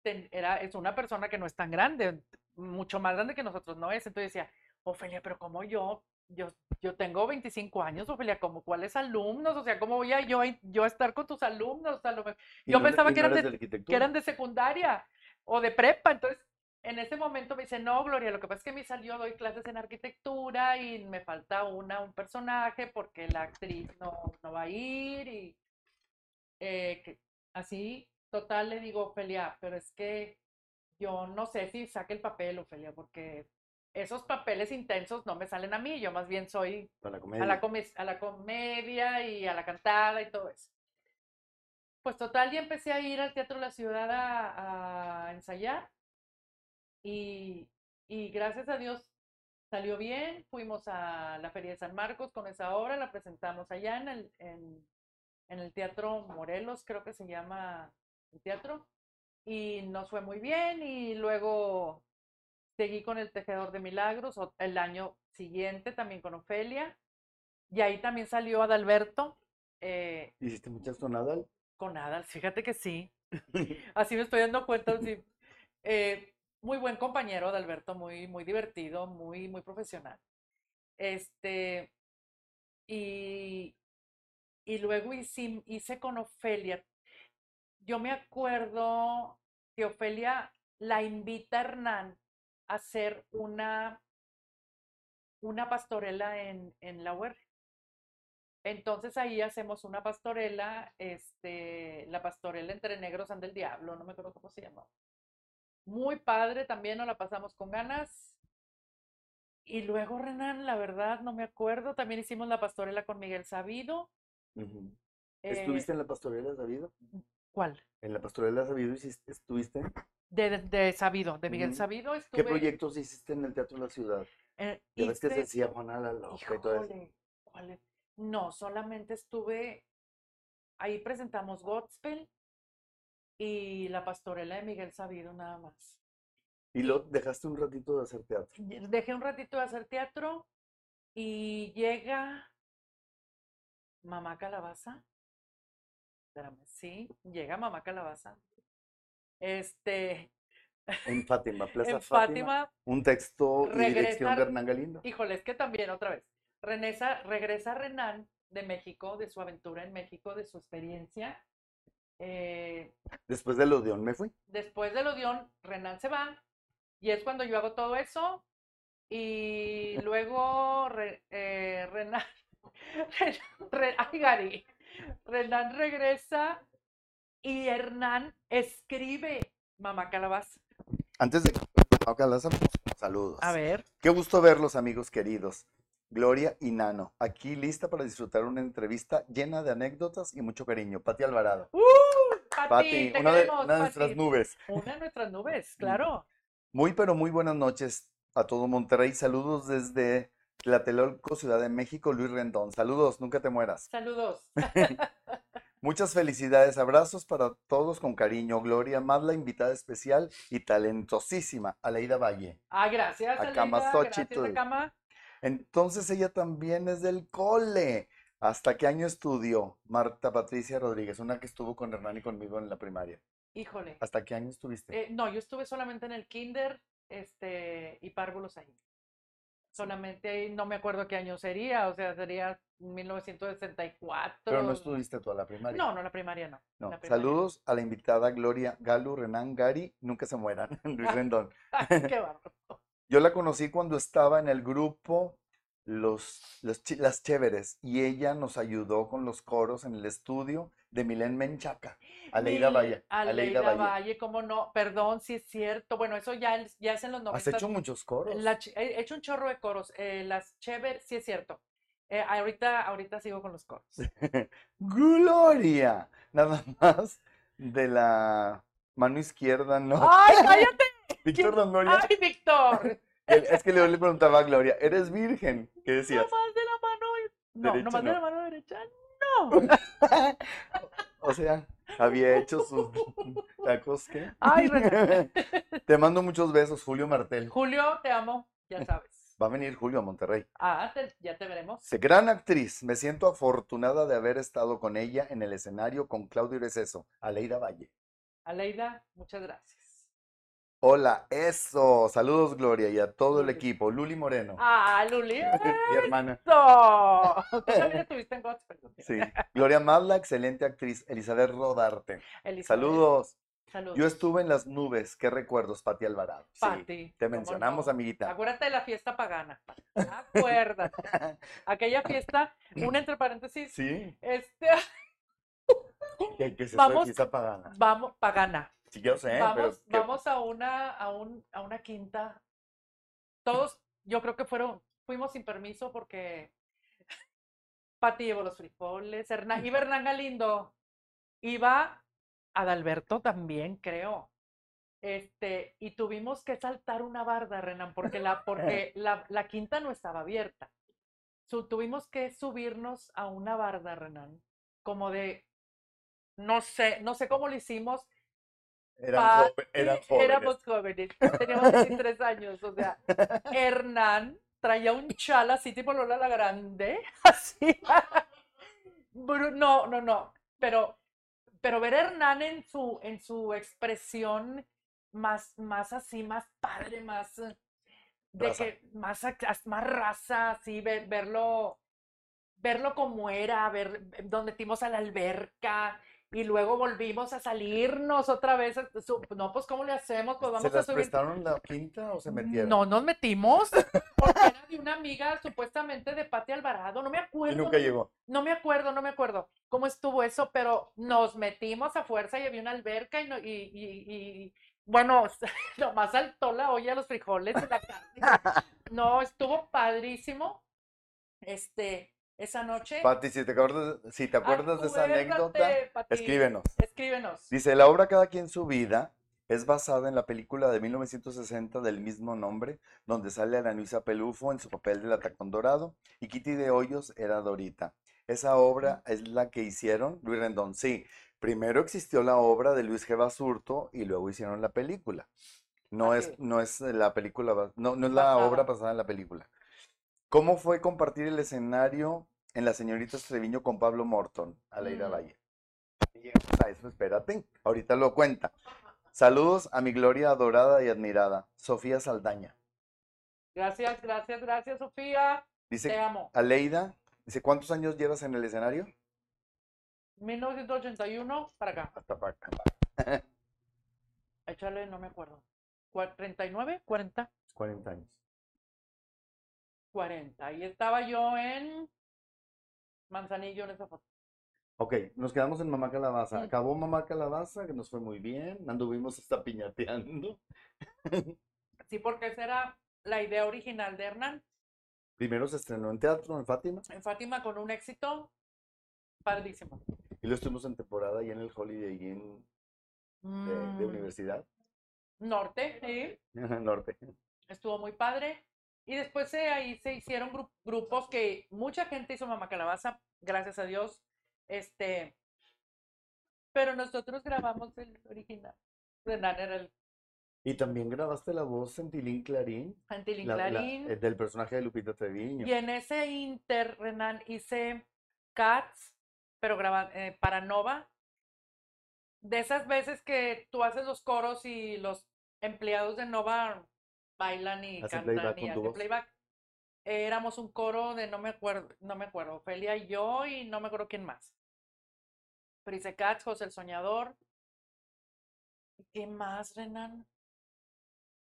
ten- era, es una persona que no es tan grande, mucho más grande que nosotros no es. Entonces decía, Ofelia, pero como yo, yo, yo tengo 25 años, Ofelia, como cuáles alumnos? O sea, ¿cómo voy a yo, a- yo a estar con tus alumnos? A lo mejor- Y Yo no- pensaba que no eran de- que eran de secundaria o de prepa. Entonces, en ese momento me dice, no, Gloria, lo que pasa es que me salió, doy clases en arquitectura y me falta una, un personaje porque la actriz no, no va a ir y eh, que- así, total, le digo, Ofelia, pero es que yo no sé si saque el papel, Ofelia, porque esos papeles intensos no me salen a mí, yo más bien soy Para la a comedia. la, come- a la comedia y a la cantada y todo eso. Pues total, ya empecé a ir al Teatro La Ciudad a, a ensayar y, y gracias a Dios salió bien. Fuimos a la Feria de San Marcos con esa obra, la presentamos allá en el, en, en el Teatro Morelos, creo que se llama el teatro, y nos fue muy bien y luego seguí con el Tejedor de Milagros el año siguiente también con Ofelia. Y ahí también salió Adalberto eh, ¿Hiciste muchas tonadas? con Adal. Fíjate que sí. Así me estoy dando cuenta. sí. Eh, muy buen compañero Adalberto, muy, muy divertido, muy, muy profesional. Este, y, y luego hice, hice con Ofelia. Yo me acuerdo que Ofelia la invita a Hernán a hacer una, una pastorela en, en la UR. Entonces ahí hacemos una pastorela, este, la pastorela entre negros anda el diablo, no me acuerdo cómo se llama. Muy padre, también nos la pasamos con ganas. Y luego Renan, la verdad, no me acuerdo, también hicimos la pastorela con Miguel Sabido. Eh, ¿Estuviste en la pastorela Sabido? ¿Cuál? ¿En la pastorela Sabido hiciste, estuviste? De, de- de Sabido, de Miguel. Sabido ¿Qué estuve. proyectos hiciste en el Teatro de la Ciudad? eh, Ya ves que se decía Juana la Loca y todo eso. Híjole, ¿cuál es? No, solamente estuve, ahí presentamos Godspell y la pastorela de Miguel Sabido nada más. Y lo dejaste un ratito de hacer teatro. Dejé un ratito de hacer teatro y llega Mamá Calabaza. Espérame, sí, llega Mamá Calabaza. Este, En Fátima, Plaza en Fátima. Fátima, Un texto y dirección de Hernán Galindo. Híjole, es que también otra vez. Regresa, regresa Renan de México, de su aventura en México, de su experiencia. Eh, Después del Odeón me fui. después del Odeón, Renan se va y es cuando yo hago todo eso. Y luego Re- eh, Renan, Renan- Re- ay, Gary. Renan regresa y Hernán escribe Mamá Calabaza. Antes de las am- saludos. A ver. Qué gusto verlos, amigos queridos. Gloria y Nano, aquí lista para disfrutar una entrevista llena de anécdotas y mucho cariño. Pati Alvarado. ¡Uh! Pati, Pati, te una de, queremos, una de nuestras nubes. Una de nuestras nubes, claro. Muy, pero muy buenas noches a todo Monterrey. Saludos desde Tlatelolco, Ciudad de México, Luis Rendón. Saludos, nunca te mueras. Saludos. Muchas felicidades, abrazos para todos con cariño. Gloria, más la invitada especial y talentosísima, Aleida Valle. Ah, gracias, Acama Aleida. Gracias, Xochitl. Acama. Entonces ella también es del cole. ¿Hasta qué año estudió? Marta Patricia Rodríguez, una que estuvo con Hernán y conmigo en la primaria. Híjole. ¿Hasta qué año estuviste? Eh, no, yo estuve solamente en el kinder este, y párvulos ahí. Solamente ahí, no me acuerdo qué año sería, o sea, sería 1964. Pero no estuviste toda la primaria. No, no, la primaria no. No. la primaria no. Saludos a la invitada Gloria Galo, Renan Gary, nunca se mueran, Luis Rendón. Ay, qué bárbaro. Yo la conocí cuando estaba en el grupo los, los Las Chéveres y ella nos ayudó con los coros en el estudio de Milén Menchaca. Aleida Valle. Aleida Valle. Valle, cómo no, perdón, sí es cierto. Bueno, eso ya, ya es en los Has 90. hecho muchos coros. La he hecho un chorro de coros. eh, las Chever, sí es cierto. Eh, ahorita, ahorita sigo con los coros. Gloria. Nada más de la mano izquierda, ¿no? ¡Ay, cállate! Víctor Longoria. ¡Ay, Víctor! Es que le, preguntaba a Gloria, ¿eres virgen? ¿Qué No decías? más de la mano. No, Derecha, no más de no. la mano derecha. No. O sea, había hecho sus tacos, ¿qué? Ay. Te mando muchos besos, Julio Martel. Julio, te amo, ya sabes. Va a venir Julio a Monterrey. Ah, te- ya te veremos. Gran actriz, me siento afortunada de haber estado con ella en el escenario con Claudio Receso, Aleida Valle. Aleida, muchas gracias. Hola, eso. Saludos, Gloria, y a todo el equipo. Luli Moreno, Ah, Luli. mi hermana. ¡Eso! Tú también estuviste en Gospel. Sí. Gloria Madla, excelente actriz. Elizabeth Rodarte. Elizabeth, Saludos. Saludos. Yo estuve en las nubes. ¿Qué recuerdos, Pati Alvarado? Sí, Pati, te ¿cómo mencionamos, no? amiguita. Acuérdate de la fiesta pagana. Acuérdate. Aquella fiesta, una entre paréntesis, Sí. este, ¿Qué, qué es eso de Vamos- fiesta pagana? vamos, pagana. Sí, yo sé, vamos, pero ¿qué- vamos a una, a un, a una quinta todos, yo creo que fueron, fuimos sin permiso porque Pati llevó los frijoles, Hernán, iba Hernán Galindo, iba Adalberto también, creo. Este, y tuvimos que saltar una barda, Renan, porque la, porque la, la quinta no estaba abierta. Su- tuvimos que subirnos a una barda, Renan, como de, no sé, no sé cómo lo hicimos, Eran, joven- eran jóvenes. Éramos jóvenes, teníamos 23 años, o sea, Hernán traía un chal así tipo Lola la Grande, así. No, no, no, pero, pero ver a Hernán en su, en su expresión más, más así, más padre, más, eh, de Raza. que, más, más raza, así, ver- verlo, verlo como era, ver donde metimos a la alberca y luego volvimos a salirnos otra vez. a su- No, pues, ¿cómo le hacemos? Pues ¿Se vamos a las subir. prestaron la quinta o se metieron? No nos metimos porque era de una amiga supuestamente de Pati Alvarado. No me Y acuerdo. nunca no- llegó. No me acuerdo, no me acuerdo cómo estuvo eso, pero nos metimos a fuerza y había una alberca y, no- y, y- y- bueno, nomás saltó la olla, los frijoles y la carne. No, estuvo padrísimo. Este, esa noche. Pati, si te acuerdas, si te acuerdas de esa anécdota, Pati, escríbenos. Escríbenos. Dice, la obra Cada quien su vida es basada en la película de 1960 del mismo nombre, donde sale Aranuisa Pelufo en su papel del Atacón Dorado y Kitty de Hoyos era Dorita. Esa obra es la que hicieron Luis Rendón. Sí, primero existió la obra de Luis G. Basurto y luego hicieron la película. No Así es, no es la película, no, no es la Basada. obra basada en la película. ¿Cómo fue compartir el escenario en La Señorita Treviño con Pablo Morton, Aleida Mm. Valle? Llegamos a eso, espérate, ahorita lo cuenta. Saludos a mi gloria adorada y admirada, Sofía Saldaña. Gracias, gracias, gracias, Sofía. Te Dice amo. Aleida, dice, ¿cuántos años llevas en el escenario? 1981 para acá. Hasta para acá. Échale, no me acuerdo. Cua- ¿39? ¿40? 40 años. 40. Y estaba yo en Manzanillo en esa foto. Ok, nos quedamos en Mamá Calabaza. Acabó Mamá Calabaza, que nos fue muy bien. Anduvimos hasta piñateando. Sí, porque esa era la idea original de Hernán. Primero se estrenó en teatro en Fátima En Fátima con un éxito padrísimo. y luego estuvimos en temporada y en el Holiday Inn de, de Mm, universidad, Norte, sí. norte. estuvo muy padre. Y después eh, ahí se hicieron gru- grupos que mucha gente hizo Mamá Calabaza, gracias a Dios. Este, pero nosotros grabamos el original. Hernán era el Y también grabaste la voz en Tilín Clarín, Antilín la- la- Clarín. eh, del personaje de Lupita Treviño. Y en ese inter, Renan, hice Cats, pero graba, eh, para Nova. De esas veces que tú haces los coros y los empleados de Nova bailan y cantan y hacen playback. Eh, éramos un coro de no me acuerdo, no me acuerdo, Ofelia y yo y no me acuerdo quién más. Pero hice Cats, José el Soñador. ¿Y ¿Qué más, Renan?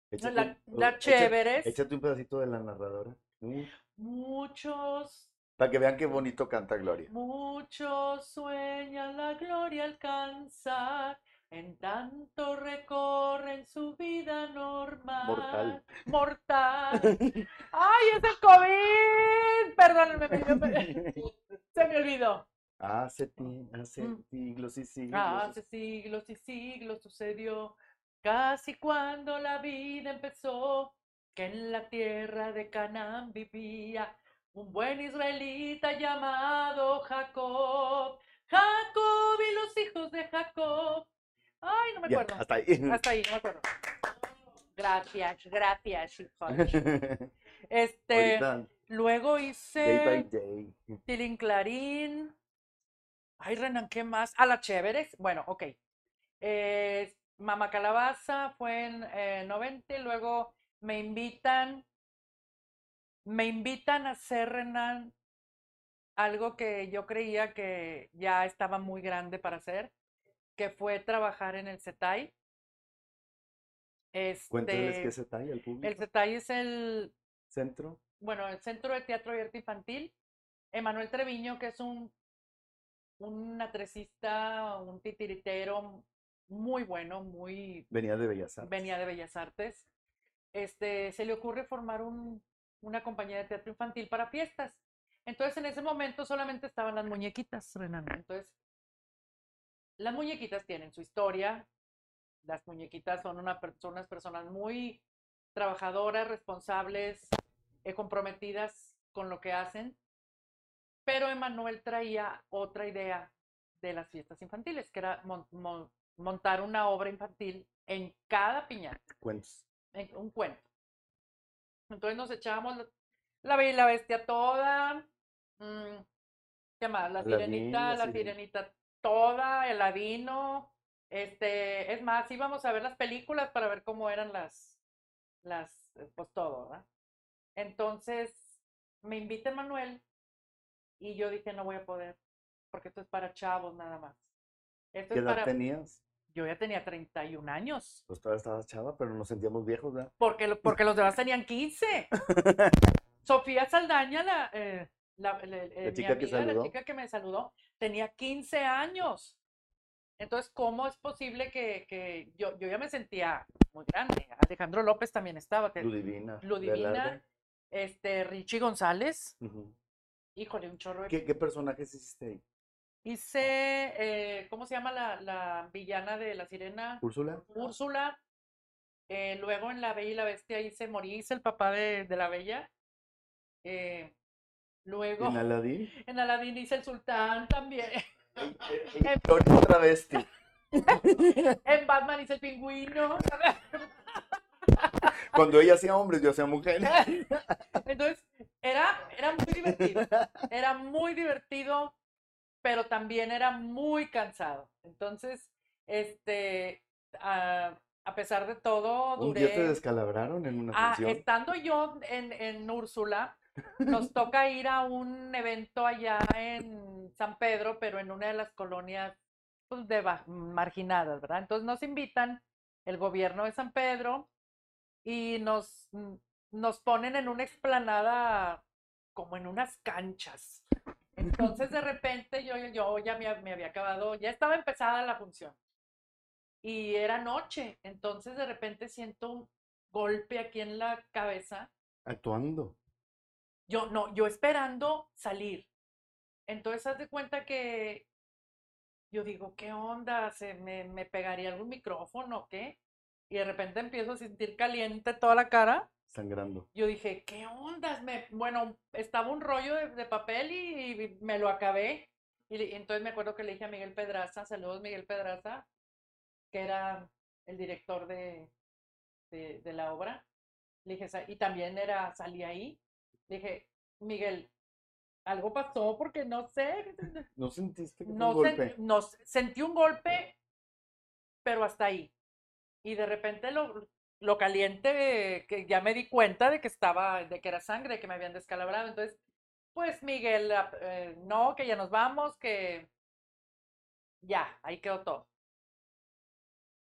Échate La, la échate- Chéveres. Échate un pedacito de la narradora. Mm, Muchos Para que vean qué bonito canta Gloria. Muchos sueñan la gloria alcanzar, en tanto recorren su vida normal. Mortal. Mortal. ¡Ay, es el COVID! Perdónenme, me- se me olvidó. Hace, hace Mm. siglos y siglos. Hace siglos y siglos sucedió, casi cuando la vida empezó, que en la tierra de Canaán vivía un buen israelita llamado Jacob. Jacob y los hijos de Jacob. Ay, no me Ya, acuerdo. hasta ahí. Hasta ahí, no me acuerdo. Gracias, gracias. Este, Ahorita, luego day by hice day. Tilín Clarín. Ay, Renan, ¿qué más? A la Chéveres. Bueno, ok. Eh, Mama Calabaza fue en eh, 90 y luego me invitan, me invitan a hacer, Renan, algo que yo creía que ya estaba muy grande para hacer, que fue trabajar en el CETAI. Cuéntenles Este, qué se talla al el público. CETAI es el, Centro. bueno, el Centro de Teatro y Arte Infantil, Emanuel Treviño, que es un, un atrecista, un titiritero muy bueno, muy, Venía de Bellas Artes. venía de Bellas Artes. este, se le ocurre formar un, una compañía de teatro infantil para fiestas. Entonces, en ese momento solamente estaban las muñequitas, Renan. Entonces, las muñequitas tienen su historia. Las muñequitas son, una, son unas personas muy trabajadoras, responsables, eh, comprometidas con lo que hacen. Pero Emanuel traía otra idea de las fiestas infantiles, que era mon- mon- montar una obra infantil en cada piñata, Cuentos. en un cuento. Entonces nos echábamos la, la Bella y la Bestia toda, mm, ¿qué más? La Aladín, Sirenita, la la Sirenita. Toda, el Aladino, este, es más, íbamos a ver las películas para ver cómo eran las, las, eh, pues todo, ¿verdad? Entonces me invita Manuel y yo dije, no voy a poder, porque esto es para chavos nada más. Esto ¿Qué es edad para, tenías? yo ya tenía 31 años, Pues todavía estabas chava, pero nos sentíamos viejos, ¿verdad? porque, porque los demás tenían 15. Sofía Saldaña, la, eh, la, la- eh, mi chica que amiga, la saludó. chica que me saludó, tenía 15 años. Entonces, ¿cómo es posible que, que yo, yo ya me sentía muy grande? Alejandro López también estaba, que- Ludivina. Ludivina, este, Richie González, Ujú. híjole, un chorro de... ¿Qué, ¿Qué personajes hiciste ahí? Hice, eh, ¿cómo se llama la, la villana de La Sirena? ¿Úrsula? Úrsula. Eh, luego en La Bella y la Bestia hice Maurice, el papá de, de la Bella. Eh, luego ¿En Aladín? en Aladdin hice el sultán también. Otra bestia. En Batman hice el pingüino. Cuando ella hacía hombres, yo hacía mujeres. Entonces, era, era muy divertido. Era muy divertido, pero también era muy cansado. Entonces, este, a, a pesar de todo, Un día te duré. descalabraron en una Ah, estando yo en, en Úrsula, nos toca ir a un evento allá en San Pedro, pero en una de las colonias pues, de marginadas, ¿verdad? Entonces nos invitan el gobierno de San Pedro y nos, mm, nos ponen en una explanada como en unas canchas. Entonces de repente yo, yo ya me, me había acabado, ya estaba empezada la función y era noche, entonces de repente siento un golpe aquí en la cabeza Actuando. Yo no, yo esperando salir. Entonces, haz de cuenta que yo digo, ¿qué onda? ¿Se me, me pegaría algún micrófono o qué? Y de repente empiezo a sentir caliente toda la cara. Sangrando. Yo dije, ¿qué ondas? Me, bueno, estaba un rollo de, de papel y, y me lo acabé. Y, entonces me acuerdo que le dije a Miguel Pedraza, saludos Miguel Pedraza, que era el director de, de, de la obra. Le dije, "Sa- y también era, salí ahí. Dije, Miguel, algo pasó porque no sé. ¿No sentiste que No, un sen- golpe? no sentí un golpe, pero hasta ahí. Y de repente lo, lo caliente, que ya me di cuenta de que estaba, de que era sangre, que me habían descalabrado. Entonces, pues Miguel, ap- eh, no, que ya nos vamos, que ya, ahí quedó todo.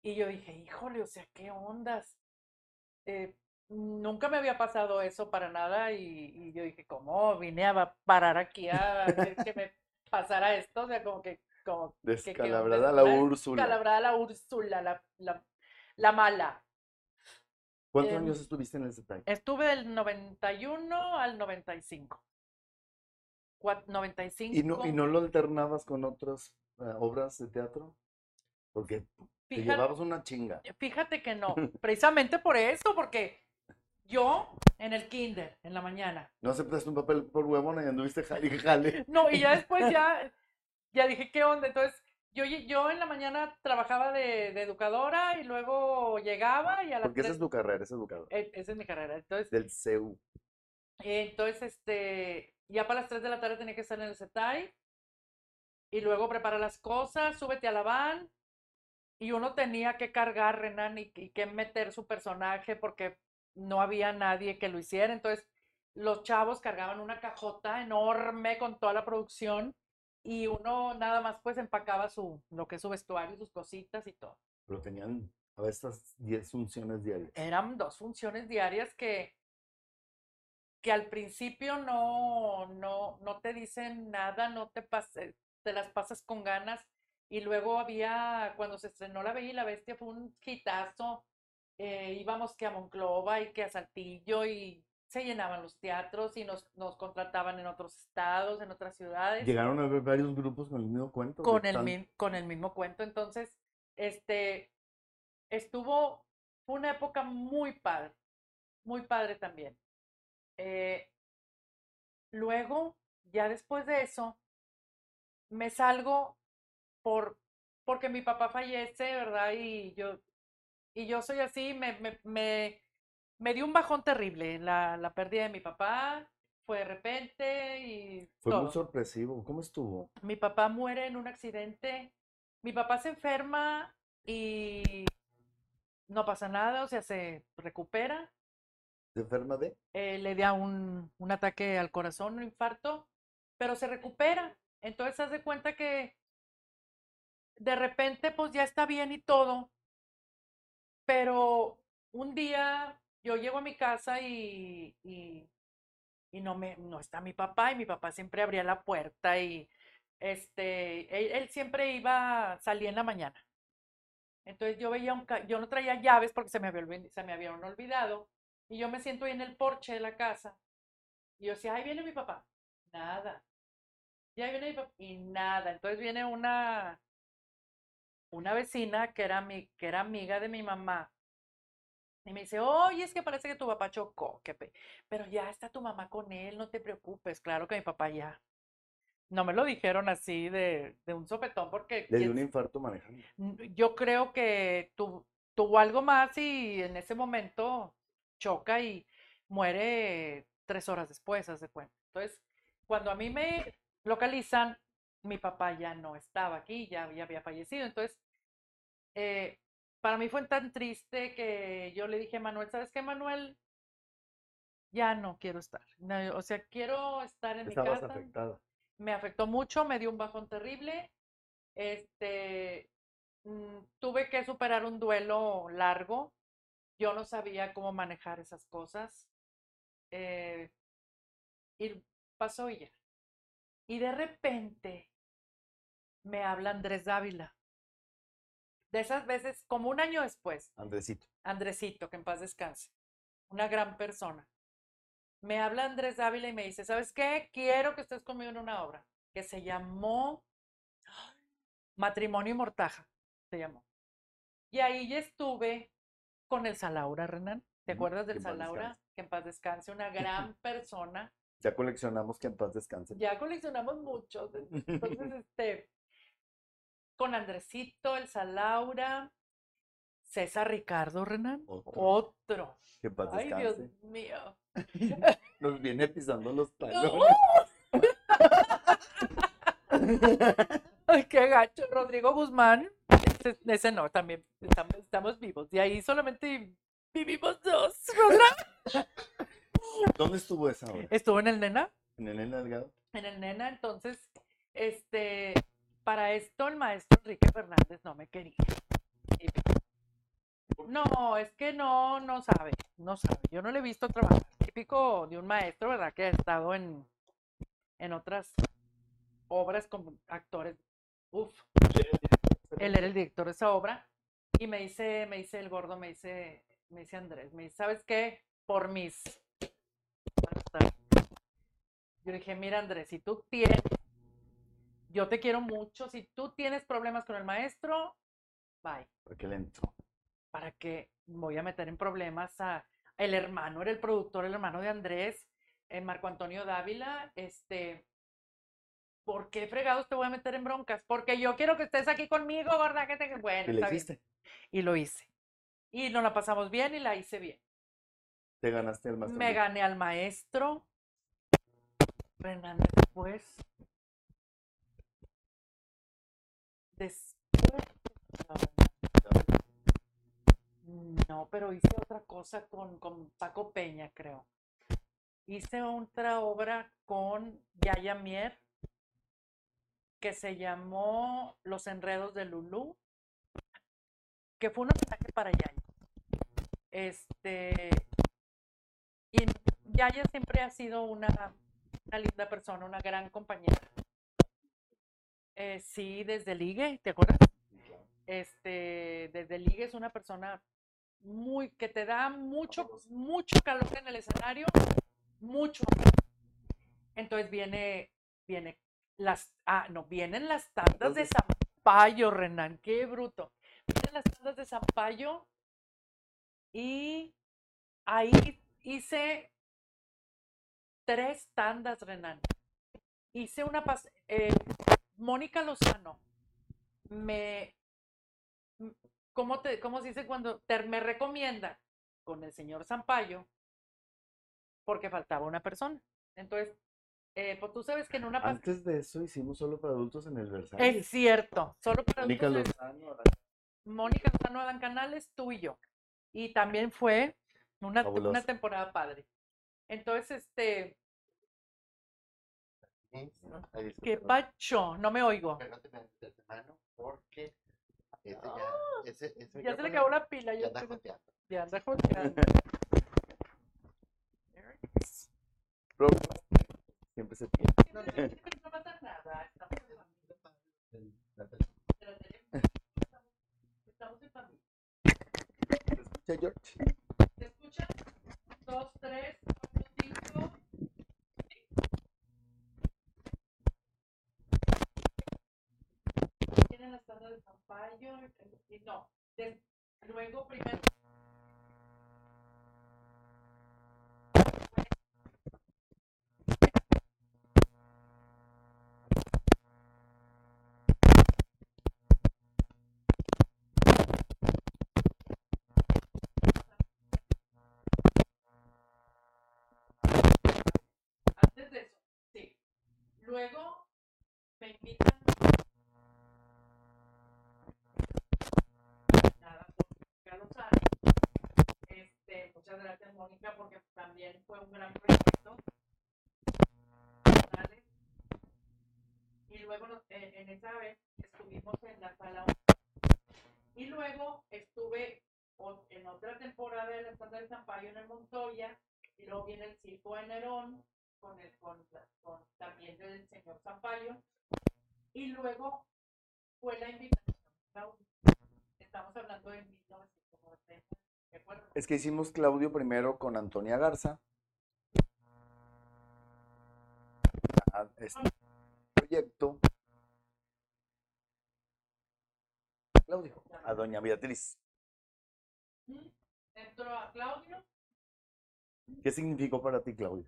Y yo dije, híjole, o sea, ¿qué ondas? Eh, nunca me había pasado eso para nada y, y yo dije, ¿cómo vine a parar aquí a que, me pasara esto? O sea, como que, como que Descalabrada la una Úrsula. Descalabrada la Úrsula, la, la, la mala. ¿Cuántos em, años estuviste en el CETAI? Estuve del 91 al 95. Cua- 95. ¿Y no, ¿Y no lo alternabas con otras eh, obras de teatro? Porque te Fíjate- llevabas una chinga. Fíjate que no, precisamente por eso, porque yo en el kinder, en la mañana, No aceptaste un papel por huevona y anduviste jale y jale. no, y ya después ya, ya dije, ¿qué onda? Entonces, yo, yo en la mañana trabajaba de, de educadora y luego llegaba y a las Porque esa es tu carrera, esa es educadora. eh, esa es mi carrera. Entonces, Del CEU. eh, entonces, este, ya para las 3 de la tarde tenía que estar en el CETAI y luego prepara las cosas, súbete a la van y uno tenía que cargar, Renan, y, y que meter su personaje porque no había nadie que lo hiciera. Entonces, los chavos cargaban una cajota enorme con toda la producción y uno nada más pues empacaba su, lo que es su vestuario, sus cositas y todo. Pero tenían a estas 10 funciones diarias. Eran dos funciones diarias que, que al principio no, no, no te dicen nada, no te, pas- te las pasas con ganas. Y luego había, cuando se estrenó La Bella y la Bestia, fue un hitazo. Eh, íbamos que a Monclova y que a Saltillo y se llenaban los teatros y nos, nos contrataban en otros estados, en otras ciudades. Llegaron a ver varios grupos con el mismo cuento. con el, mi- con el mismo cuento. Entonces, este, estuvo, fue una época muy padre, muy padre también. Eh, luego, ya después de eso, me salgo por, porque mi papá fallece, ¿verdad? Y yo, y yo soy así, me, me, me, me dio un bajón terrible la, la pérdida de mi papá, fue de repente y Fue muy todo. sorpresivo. ¿Cómo estuvo? Mi papá muere en un accidente. Mi papá se enferma y no pasa nada, o sea, se recupera. ¿Se enferma de? eh, le da un, un ataque al corazón, un infarto, pero se recupera. Entonces, haz de cuenta que de repente, pues ya está bien y todo, pero un día yo llego a mi casa y, y, no, me, no está mi papá y mi papá siempre abría la puerta y este, él, siempre iba, salía en la mañana. Entonces yo veía un, yo no traía llaves porque se me, había, se me habían olvidado y yo me siento ahí en el porche de la casa y yo decía, ahí viene mi papá. Nada. Y viene mi papá y nada. Entonces viene una, una vecina que era, mi, que era amiga de mi mamá y me dice, oye, es que parece que tu papá chocó, qué pe- pero ya está tu mamá con él, no te preocupes. Claro que mi papá ya. No me lo dijeron así de, de un sopetón porque Le dio un infarto manejando. Yo creo que tu- tuvo algo más y en ese momento choca y muere tres horas después, haz de cuenta. Entonces, cuando a mí me localizan, mi papá ya no estaba aquí, ya, ya había fallecido. Entonces, eh, para mí fue tan triste que yo le dije a Manuel, ¿sabes qué, Manuel? Ya no quiero estar. No, o sea, quiero estar en mi Estabas casa afectada. me afectó mucho, me dio un bajón terrible. Este, mm, tuve que superar un duelo largo. Yo no sabía cómo manejar esas cosas. eh, y pasó y ya. Y de repente me habla Andrés Dávila. De esas veces, como un año después, Andresito. Andresito, que en paz descanse, una gran persona. Me habla Andrés Dávila y me dice, ¿sabes qué? Quiero que estés conmigo en una obra que se llamó Matrimonio y Mortaja, se llamó. Y ahí ya estuve con el Salaura, Renan. ¿Te acuerdas del Salaura? Que en paz descanse, una gran persona. Ya coleccionamos que en paz descanse. Ya coleccionamos muchos. Entonces, este, con Andresito, el Salaura, César Ricardo, Renan. Otro. Otro. Que paz Ay, Dios mío. Nos viene pisando los talones. Ay, qué gacho. Rodrigo Guzmán. Ese, ese no, también estamos, estamos vivos. De ahí solamente vivimos dos. ¿verdad? ¿Dónde estuvo esa hora? Estuvo en el Nena. ¿En el Delgado? En el Nena, entonces, este, para esto el maestro Enrique Fernández no me quería. No, es que no, no sabe, no sabe. Yo no le he visto trabajar. Típico de un maestro, ¿verdad? Que ha estado en, en otras obras con actores. Uf, él era el director de esa obra. Y me dice, me dice el gordo, me dice, me dice Andrés, me dice, ¿sabes qué? Por mis. Yo dije, mira Andrés, si tú tienes, yo te quiero mucho, si tú tienes problemas con el maestro, bye. Porque le entró. ¿Para qué voy a meter en problemas a el hermano, era el productor, el hermano de Andrés, eh, Marco Antonio Dávila, este, ¿por qué fregados te voy a meter en broncas? Porque yo quiero que estés aquí conmigo, ¿verdad? Que te... Bueno, ¿Qué le está bien. hiciste? Y lo hice. Y nos la pasamos bien y la hice bien. Te ganaste el más Me gané al maestro. Renan después. No, pero hice otra cosa con, con Paco Peña, creo. Hice otra obra con Yaya Mier que se llamó Los Enredos de Lulú, que fue un homenaje para Yaya. Este, y Yaya siempre ha sido una, una linda persona, una gran compañera. Eh, sí, desde Ligue, ¿te acuerdas? Este, desde Ligue es una persona muy, que te da mucho, mucho calor en el escenario, mucho. Entonces viene, viene las, ah, no, vienen las tandas de Zampayo, Renan, qué bruto. Vienen las tandas de Zampayo y ahí hice tres tandas, Renan. Hice una, eh, Mónica Lozano me, ¿cómo, te, ¿cómo se dice cuando te, me recomienda con el señor Zampayo? Porque faltaba una persona. Entonces, eh, pues tú sabes que en una... Antes de eso hicimos solo para adultos en el Versailles. Es cierto, solo para Mónica adultos. Lozano. Mónica Lozano, Adán Canales, tú y yo. Y también fue una, una temporada padre. Entonces, este, qué pacho, no me oigo. pero no te metas de mano porque ese ya, ese, ese Ya se le acabó la pila. ya Ya, anda joteando. ya anda joteando. Siempre se tiene. No, no, no pasa nada. Estamos en familia. Pero tenemos- Estamos en familia. ¿Se escucha, George? ¿Se escucha? Dos, tres, Tienen las tandas de Zampayo y no. luego primero. Luego me invitan. Nada, por Mónica Lozano. Este, muchas Mónica, porque también fue un gran proyecto. Y luego en, en esa vez estuvimos en la sala. Y luego estuve en otra temporada de la Santa de Zampayo en el Montoya. Y luego viene el circo de Nerón con, el, con, también del señor Zampayo. Y luego fue la invitación. Estamos hablando de 1990. Es que hicimos Claudio primero con Antonia Garza. Este proyecto. Claudio. A doña Beatriz. Entró a Claudio. ¿Qué significó para ti, Claudio?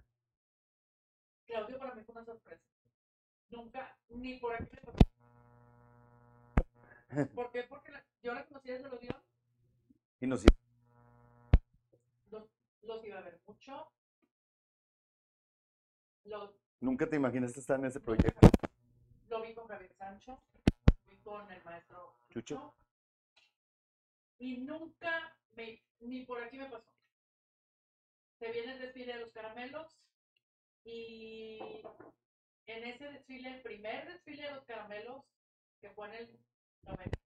Claudio para mí fue una sorpresa. Nunca, ni por aquí me. ¿Por qué? Porque la- yo la conocí desde los guiones. Y nos Los, iba a ver mucho. Los, Nunca te imaginaste estar en ese proyecto. lo vi con Javier Sancho. Lo vi con el maestro Chucho. Y nunca, me, ni por aquí me pasó. Se viene el desfile de los caramelos. Y en ese desfile, el primer desfile de los caramelos, que fue en el 90,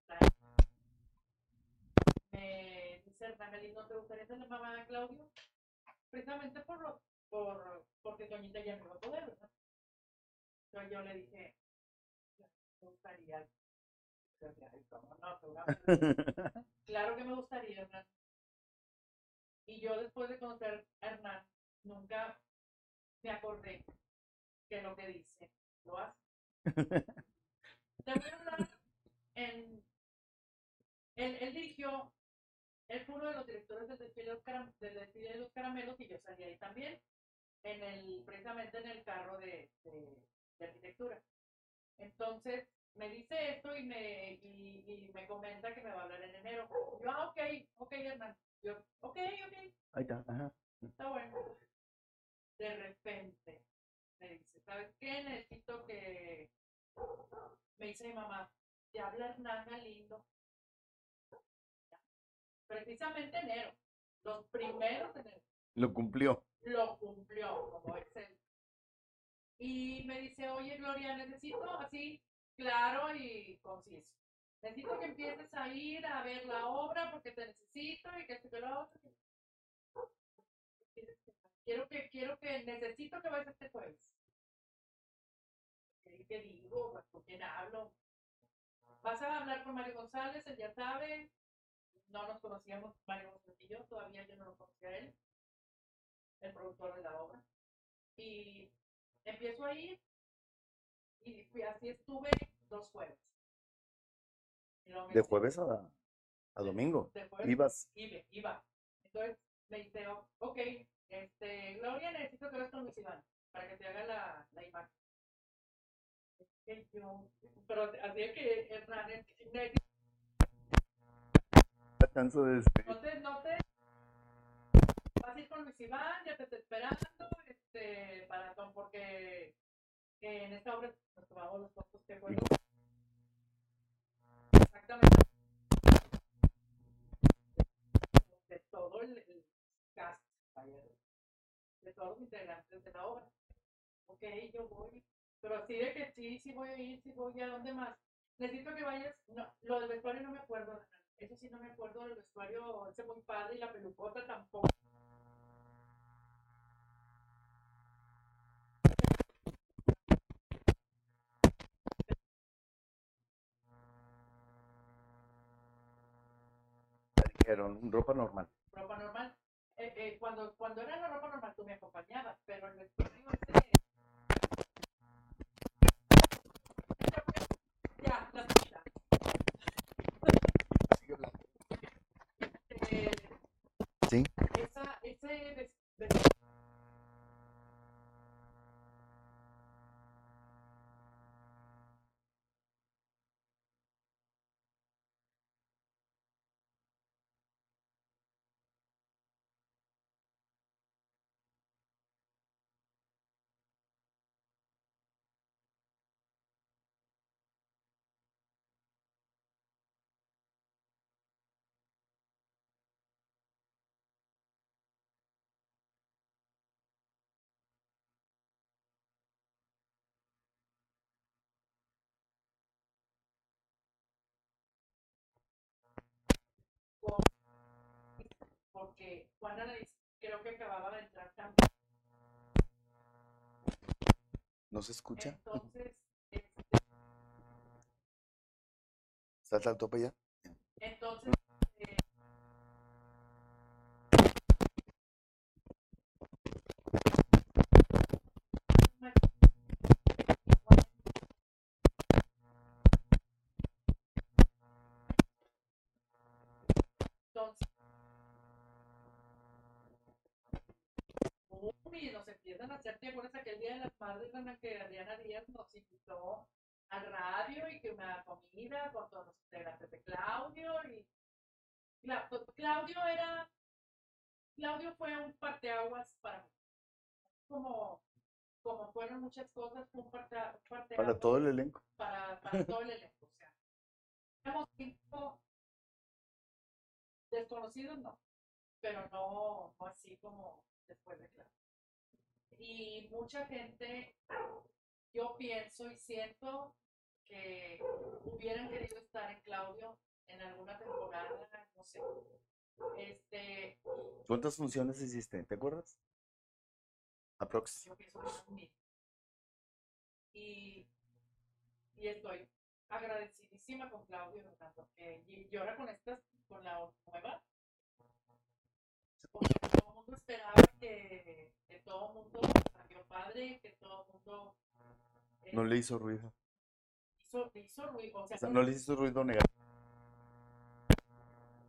me Hernán Galindo, ¿te gustaría ser la mamá de Claudio? Precisamente por, lo- por, porque Toñita ya no iba a poder, ¿verdad? Entonces yo le dije, me gustaría. No. Claro que me gustaría, Hernán. Y yo después de conocer a Hernán, nunca me acordé que lo que dice lo hace. A hablar en... Él, él dirigió, él fue uno de los directores del desfile de los, caram- del desfile de los caramelos y yo salí ahí también, en el, precisamente en el carro de, de- de arquitectura. Entonces, me dice esto y me, y, y me comenta que me va a hablar en enero. Yo, ah, ok, ok, Hernán. Yo, ok, ok, Ahí está. Ajá. está bueno. De repente me dice, ¿sabes qué? Necesito que me dice mi mamá, te habla Hernán Galindo. Precisamente enero, los primeros de enero, Lo cumplió. lo cumplió como él. Y me dice, oye Gloria, necesito así, claro y conciso. Necesito que empieces a ir a ver la obra porque te necesito y que esto que lo otro. Quiero que, quiero que, necesito que vayas este jueves. ¿Qué, digo? ¿Con quién hablo? Vas a hablar con Mario González, él ya sabe. No nos conocíamos, Mario y yo, todavía yo no lo conocía a él, el productor de la obra. Y empiezo a ir y fui, así estuve dos jueves. De jueves a, a domingo. de jueves Ibas. iba, iba. Entonces me dice, "Oh, ok, este, Gloria, necesito que veas con Luis Iván para que te haga la, la imagen. Es que yo, pero así es que Hernán, es que De no te, no te. Vas a ir con Luis Iván, ya te está esperando, este, para Tom, porque en esta obra nos tomamos los fotos que fue exactamente. De todo el, el cast, de todos los integrantes de la obra. Ok, yo voy, pero así de que sí, sí voy a ir, sí voy, ¿a dónde más? Necesito que vayas, no, lo del vestuario no me acuerdo, eso sí no me acuerdo del vestuario, ese muy padre y la pelucota tampoco. Dijeron, ropa normal. ropa normal. Eh, eh, cuando, cuando era la ropa normal tú me acompañabas, pero el vestuario ese... Ya, la cita. Eh, Sí. esa, ese ves- ves- con- porque Juana Anaís creo que acababa de entrar también. ¿No se escucha? Entonces, este, ¿Estás al tope ya? entonces hacer, ¿te acuerdas aquel día de las madres en la que Adriana Díaz nos invitó al radio y que una comida con todos los integrantes de Claudio y pues, Claudio era Claudio fue un parteaguas para mí como como fueron muchas cosas fue un parte, un parteaguas Para todo el elenco. para, para todo el elenco o sea éramos cinco desconocidos no pero no, no así como después de Claudio y mucha gente yo pienso y siento que hubieran querido estar en Claudio en alguna temporada, no sé. Este, ¿Cuántas funciones hiciste? ¿Te acuerdas? Aprox. yo pienso que. Y, y estoy agradecidísima con Claudio. Porque y, y ahora con estas, con la nueva, porque todo el mundo esperaba que, que todo el mundo salió padre, que todo el mundo eh, No le hizo ruido. hizo, hizo ruido, o sea, O sea, no- le hizo ruido negativo.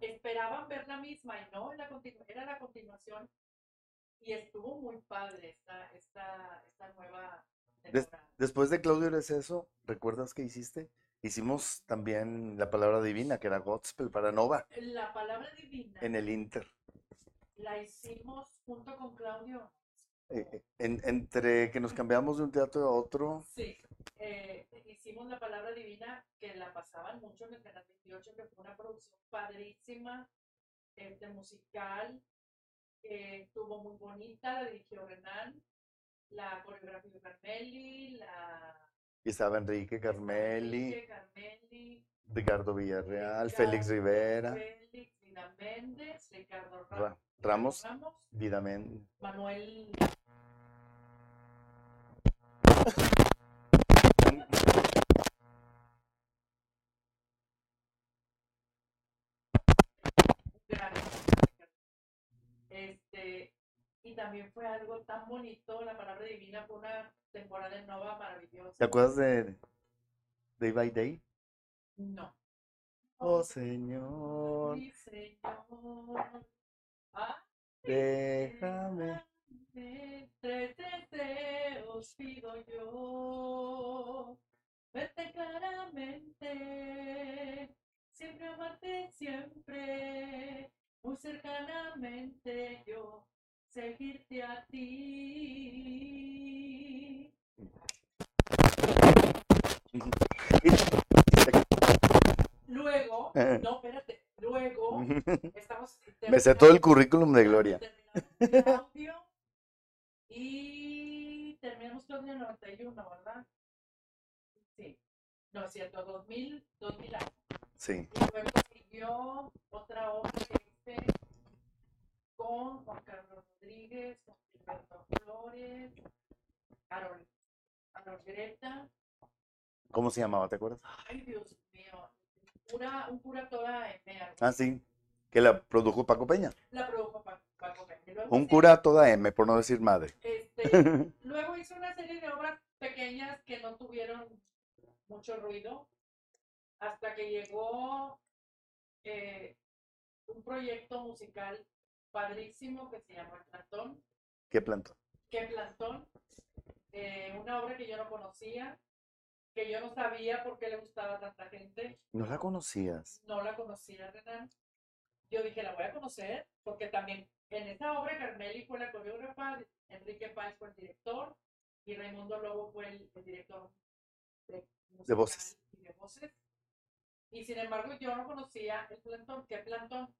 esperaban ver la misma y no, la era la continuación y estuvo muy padre esta, esta, esta nueva Des-. Después de Claudio eres eso, ¿recuerdas qué hiciste? Hicimos también la palabra divina, que era Gospel para Nova, La palabra divina en el Inter. La hicimos junto con Claudio. Eh, eh, en- entre que nos cambiamos de un teatro a otro, Sí, eh, hicimos la palabra divina que la pasaban mucho en el Canal 28, que fue una producción padrísima, este, musical, que estuvo muy bonita, la dirigió Renan, la coreografía de Carmeli, la y estaba Enrique Carmeli, Enrique Carmeli, Ricardo Villarreal, Ricardo, Félix Rivera, Félix, Vida Méndez, Ricardo Ra- Ramos, Ramos, Vidamen. Manuel Este, y también fue algo tan bonito, la palabra divina fue una temporada en Nova maravillosa. ¿Te acuerdas de Day by Day? No. Oh Señor, mi Señor. Ah, déjame. Tres deseos pido yo. Verte claramente, siempre amarte siempre, muy cercanamente yo, seguirte a ti. Luego, no, espérate, luego estamos. Me sé todo el currículum de Gloria. Terminamos el audio y terminamos con el 91, ¿verdad? Sí. No es cierto, 2000, 2000 años. Sí. Y luego siguió otra obra que hice con Juan Carlos Rodríguez, con Gilberto Flores, Carol, Carol Greta. ¿Cómo se llamaba? ¿Te acuerdas? Ay, Dios mío. Cura, un cura toda M. Ah, sí. Que la produjo Paco Peña. La produjo Pa- Paco Peña. Luego Un cura toda M, por no decir madre. Este, luego hizo una serie de obras pequeñas que no tuvieron mucho ruido hasta que llegó eh, un proyecto musical padrísimo que se llamó El Plantón. ¿Qué plantó? ¿Qué Plantón? Eh, una obra que yo no conocía, que yo no sabía por qué le gustaba a tanta gente. No la conocías. No la conocía, Renan. Yo dije, la voy a conocer, porque también en esa obra Carmeli fue la coreógrafa, Enrique Páez fue el director y Raimundo Lobo fue el, el director de, musical voces. Y de voces. Y sin embargo, yo no conocía el plantón, qué plantón.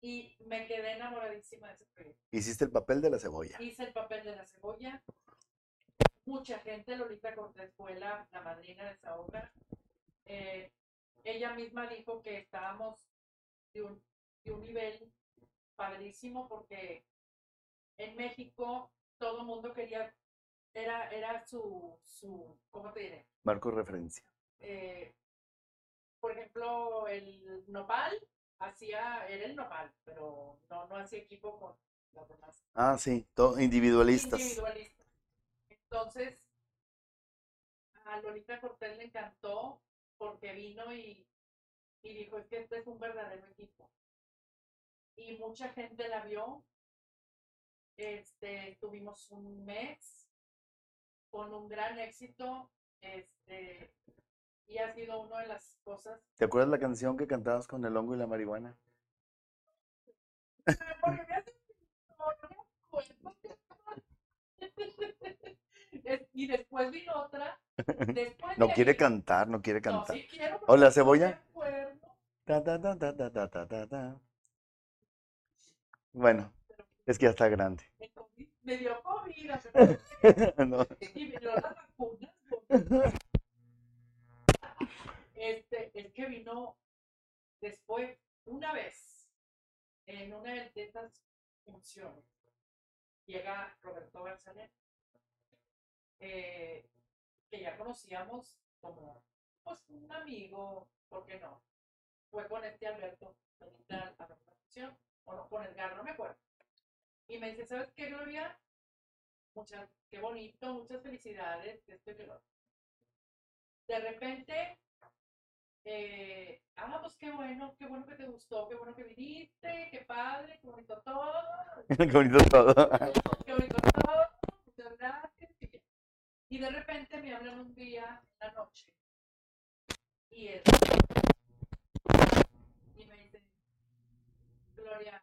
Y me quedé enamoradísima de ese proyecto. Hiciste el papel de la cebolla. Hice el papel de la cebolla. Mucha gente, Lolita Cortés fue la, la madrina de esa obra. Eh, ella misma dijo que estábamos de un, de un nivel padrísimo porque en México todo el mundo quería, era, era su, su, ¿cómo te diré? Marco referencia. Eh, por ejemplo, el Nopal hacía, era el Nopal, pero no, no hacía equipo con los demás Ah, sí. Todo individualistas. individualistas. Entonces, a Lolita Cortés le encantó porque vino y, y dijo, es que este es un verdadero equipo. Y mucha gente la vio. Este, tuvimos un mes con un gran éxito. Este, y ha sido una de las cosas ¿Te acuerdas la canción que cantabas con el hongo y la marihuana? Porque y después vino otra. No quiere cantar, no quiere cantar. No, sí quiero, Hola, cebolla. Bueno, es que ya está grande. Me, dio comida. no. Este, el que vino después, una vez, en una de estas funciones, llega Roberto Barzanet eh, que ya conocíamos como pues un amigo, ¿por qué no? Fue con este Alberto a la función, o no, con Edgar, no me acuerdo. Y me dice, ¿sabes qué, Gloria? Muchas, qué bonito, muchas felicidades, esto y lo otro". De repente, eh, ah, pues qué bueno, qué bueno que te gustó, qué bueno que viniste, qué padre, qué bonito todo, Qué bonito todo. qué bonito todo, muchas gracias. Y de repente me hablan un día, en la noche, y es, y me dicen, Gloria,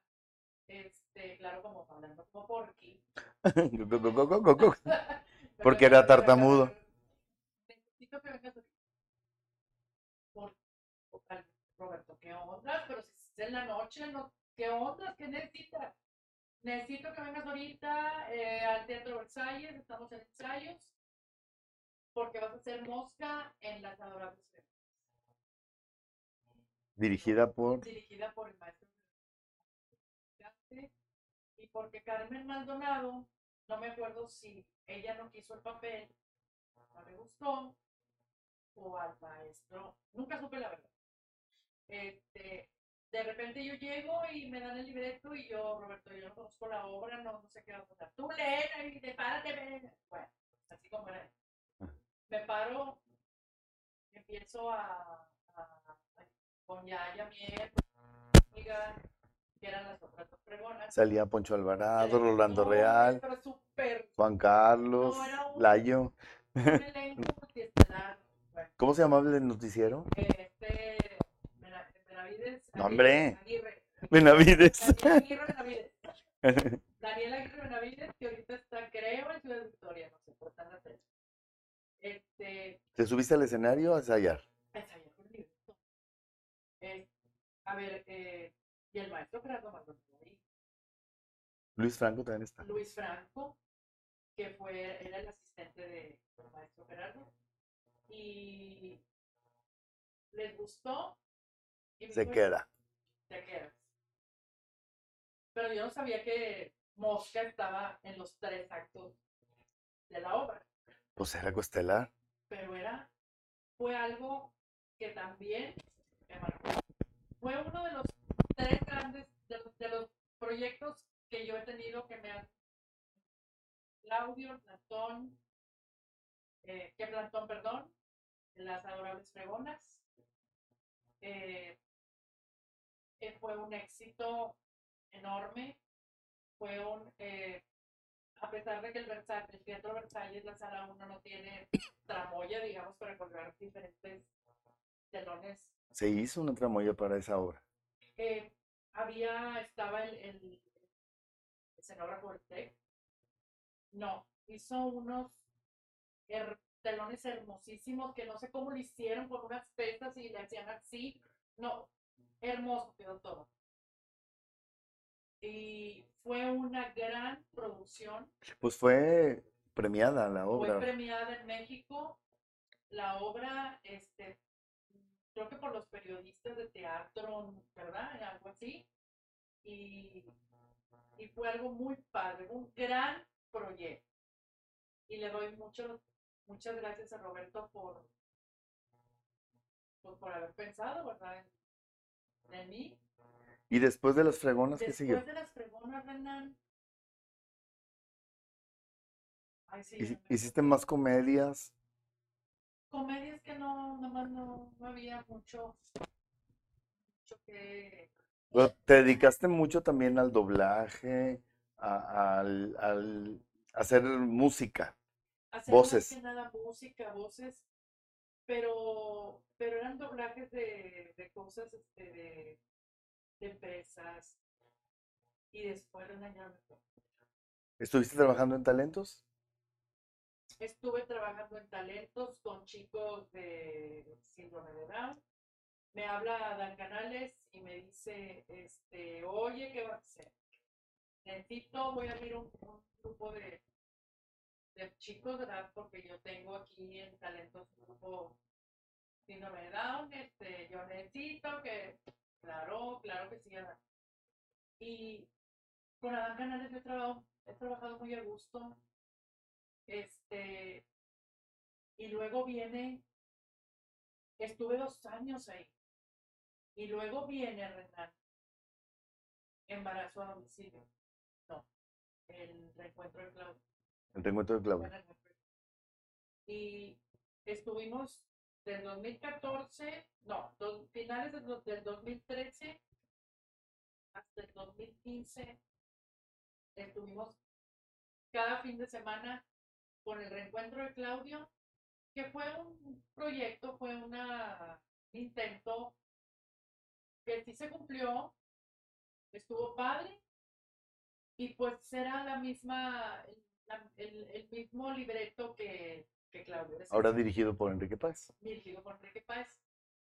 este, claro, como hablando como Porky, Porque era tartamudo. Necesito que vengas ahorita. Por, Roberto, ¿qué onda? Pero si es en la noche, no, ¿qué onda? ¿Qué necesitas? Necesito que vengas ahorita eh, al Teatro Versalles, estamos en ensayos, porque vas a hacer mosca en Las Adorables Dirigida por. dirigida por el maestro y porque Carmen Maldonado, no me acuerdo si ella no quiso el papel, no le gustó, o al maestro, nunca supe la verdad. Este, de repente yo llego y me dan el libreto y yo, Roberto, yo no conozco la obra, no, no sé qué va a pasar. Tú lee y te párate, ven. Bueno, así como era. Me paro, empiezo a, a, a con Yaya Mier, amiga, que eran las otras dos pregonas. Salía Poncho Alvarado, Rolando Real, Pero súper Juan Carlos, No, un- Layo. un ¿Cómo se llamaba el noticiero? este, Bena- Benavides. No, Aguirre- hombre. Aguirre. Benavides. Daniel Aguirre Benavides. Daniel Aguirre Benavides, que ahorita está, creo, en Ciudad Victoria, no sé, por la tele. Este, ¿Te subiste al escenario a ensayar? ensayar con libreto. Eh, a ver, eh, y el maestro Gerardo Maldonado ahí. Luis Franco también está. Luis Franco, que fue, era el asistente de- del maestro Gerardo, y les gustó. y Se dijo, queda. Te quedas. Pero yo no sabía que Mosca estaba en los tres actos de la obra, Pues era costelar. pero era, fue algo que también. Fue uno de los tres grandes, de los, proyectos que yo he tenido que me han Claudio, Plantón, eh, que Plantón, perdón, las adorables pregonas. Eh, eh, fue un éxito enorme. Fue un, eh, a pesar de que el, Teatro Versalles, la sala 1, no tiene tramoya, digamos, para colgar diferentes telones Se hizo una tramoya para esa obra. eh, había, estaba el, el escenógrafo del TEC. No, hizo unos her- telones hermosísimos que no sé cómo lo hicieron con unas pesas y le hacían así. No, hermoso quedó todo. Y fue una gran producción. Pues fue premiada la Fue obra. premiada en México. La obra, este, creo que por los periodistas de teatro, ¿verdad? Algo así. Y, y fue algo muy padre, un gran proyecto. Y le doy mucho, muchas gracias a Roberto por, por, por haber pensado, ¿verdad? En mí. Y después de las fregonas, ¿qué Después siguió? de las pregonas, Renan. Ay, sí, ¿Hiciste más comedias? comedias que no, nomás no, no había mucho, mucho que Pero Te dedicaste mucho también al doblaje, a, al, al hacer música. hacer Voces. más que nada música, voces, pero, pero eran doblajes de, de cosas este, de, de empresas. Y después fue. ¿Estuviste trabajando en talentos? Estuve trabajando en talentos con chicos de síndrome de Down. Me habla Dan Canales y me dice, este, oye, ¿qué vas a hacer? Necesito, voy a abrir un, un grupo de, de chicos, ¿verdad? Porque yo tengo aquí en talentos un grupo síndrome de Down, este, yo necesito que, claro, claro que sí, Adán. Y con Adán Canales yo he trabajado, he trabajado muy a gusto, este, y luego viene, estuve dos años ahí. Y luego viene Renan, embarazo a domicilio. No, el reencuentro de Claudia. El reencuentro de reencuentro. Y estuvimos del 2014, no, dos, finales del, del 2013 hasta el 2015. Estuvimos cada fin de semana con el reencuentro de Claudio, que fue un proyecto, fue una, un intento que sí se cumplió, estuvo padre, y pues será la misma, el- el mismo libreto que, que Claudio. es Ahora dirigido por Enrique Paz. dirigido por Enrique Páez.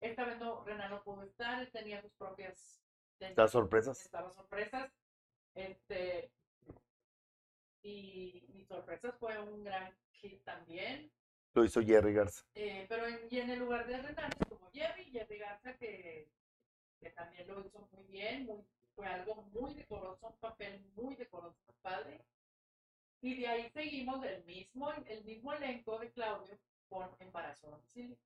Esta vez no, Renan no pudo estar, él tenía sus propias... ¿Estas sorpresas? estaba sorpresas. Este, y, y sorpresas fue un gran hit también. Lo hizo Jerry Garza. Eh, pero en, y en el lugar de Renan estuvo Jerry, Jerry Garza, que, que también lo hizo muy bien, muy, fue algo muy decoroso, un papel muy decoroso, padre. Y de ahí seguimos el mismo, el mismo elenco de Claudio con Embarazo Domicilio,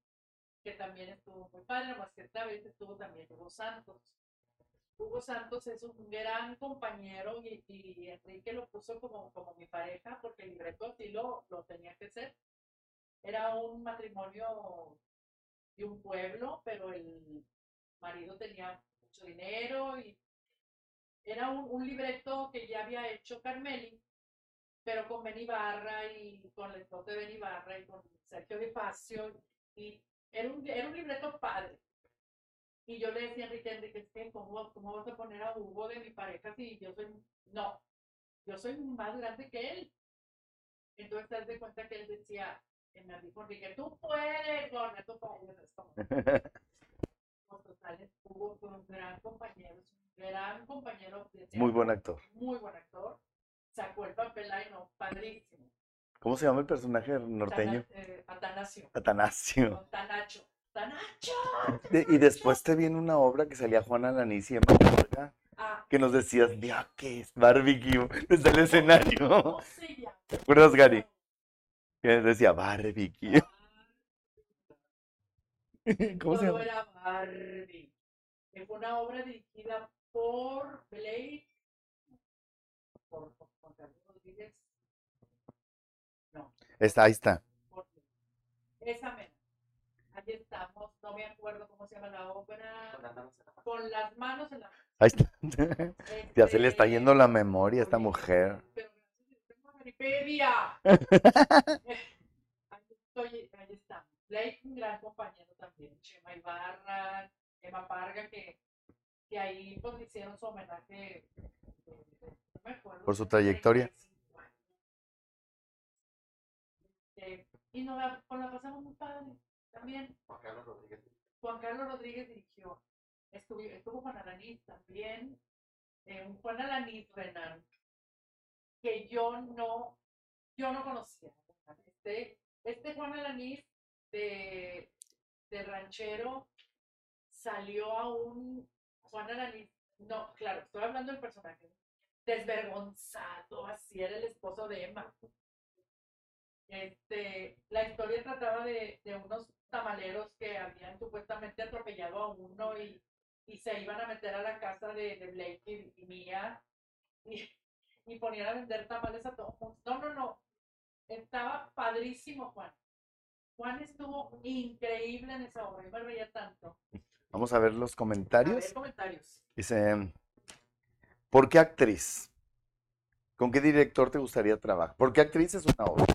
que también estuvo muy padre, más que esta vez estuvo también Hugo Santos. Hugo Santos es un gran compañero y, y Enrique lo puso como, como mi pareja porque el libreto así lo, lo tenía que ser. Era un matrimonio de un pueblo, pero el marido tenía mucho dinero y era un, un libreto que ya había hecho Carmeli, pero con Benny Barra y con el esposo de Benny Barra y con Sergio Di Facio y era un, era un libreto padre. Y yo le decía a Enrique, Enrique, ¿cómo, ¿cómo vas a poner a Hugo de mi pareja si yo soy, no, yo soy más grande que él? Entonces te das de cuenta que él decía, que me dijo Enrique, tú puedes, Gorda, tú puedes. Es como, pues, total, Hugo fue un gran compañero, un gran compañero. Muy buen actor. Muy buen actor. Sacó el papel no, padrísimo. ¿Cómo se llama el personaje norteño? Tana- eh, Atanasio. Atanasio. No, Tanacho. Tanacho. De- y después te viene una obra que salía Juana Alanis y Emma Morga, Ah, que nos decías, ya que es barbecue desde el escenario. ¿cómo se llama? ¿Te acuerdas, Gary? Que decía barbecue. ¿Cómo se llama? era Barbie. Fue una obra dirigida por Blake, por por Carlos Rodríguez. No, Está, ahí está. por esa mera. Allí estamos, no me acuerdo cómo se llama la obra. Con las manos en la mano. Con las manos en la. Ahí está. Ya se le está Este, yendo la memoria a esta mujer. Pero tengo Wikipedia. ahí, estoy, ahí está. Blake, un gran compañero también. Chema Ibarra, Emma Parga, que, que ahí pues le hicieron su homenaje. Por su trayectoria. 35 años. Este, y nos la, la pasamos muy padre también. Juan Carlos Rodríguez. Juan Carlos Rodríguez dirigió. Estuvo, estuvo Juan Alanis también. eh, un Juan Alanis Renan, que yo no, yo no conocía. Este, este Juan Alanis de, de ranchero salió a un Juan Alanis, no, claro, estoy hablando del personaje, desvergonzado, así era el esposo de Emma. Este, la historia trataba de, de unos tamaleros que habían supuestamente atropellado a uno y, y se iban a meter a la casa de, de Blake y, y Mía y, y ponían a vender tamales a todos. No, no, no. Estaba padrísimo, Juan. Juan estuvo increíble en esa obra. Yo me reía tanto. Vamos a ver los A comentarios. ver, comentarios. Dice, ¿por qué actriz? ¿Con qué director te gustaría trabajar? ¿Por qué actriz es una obra?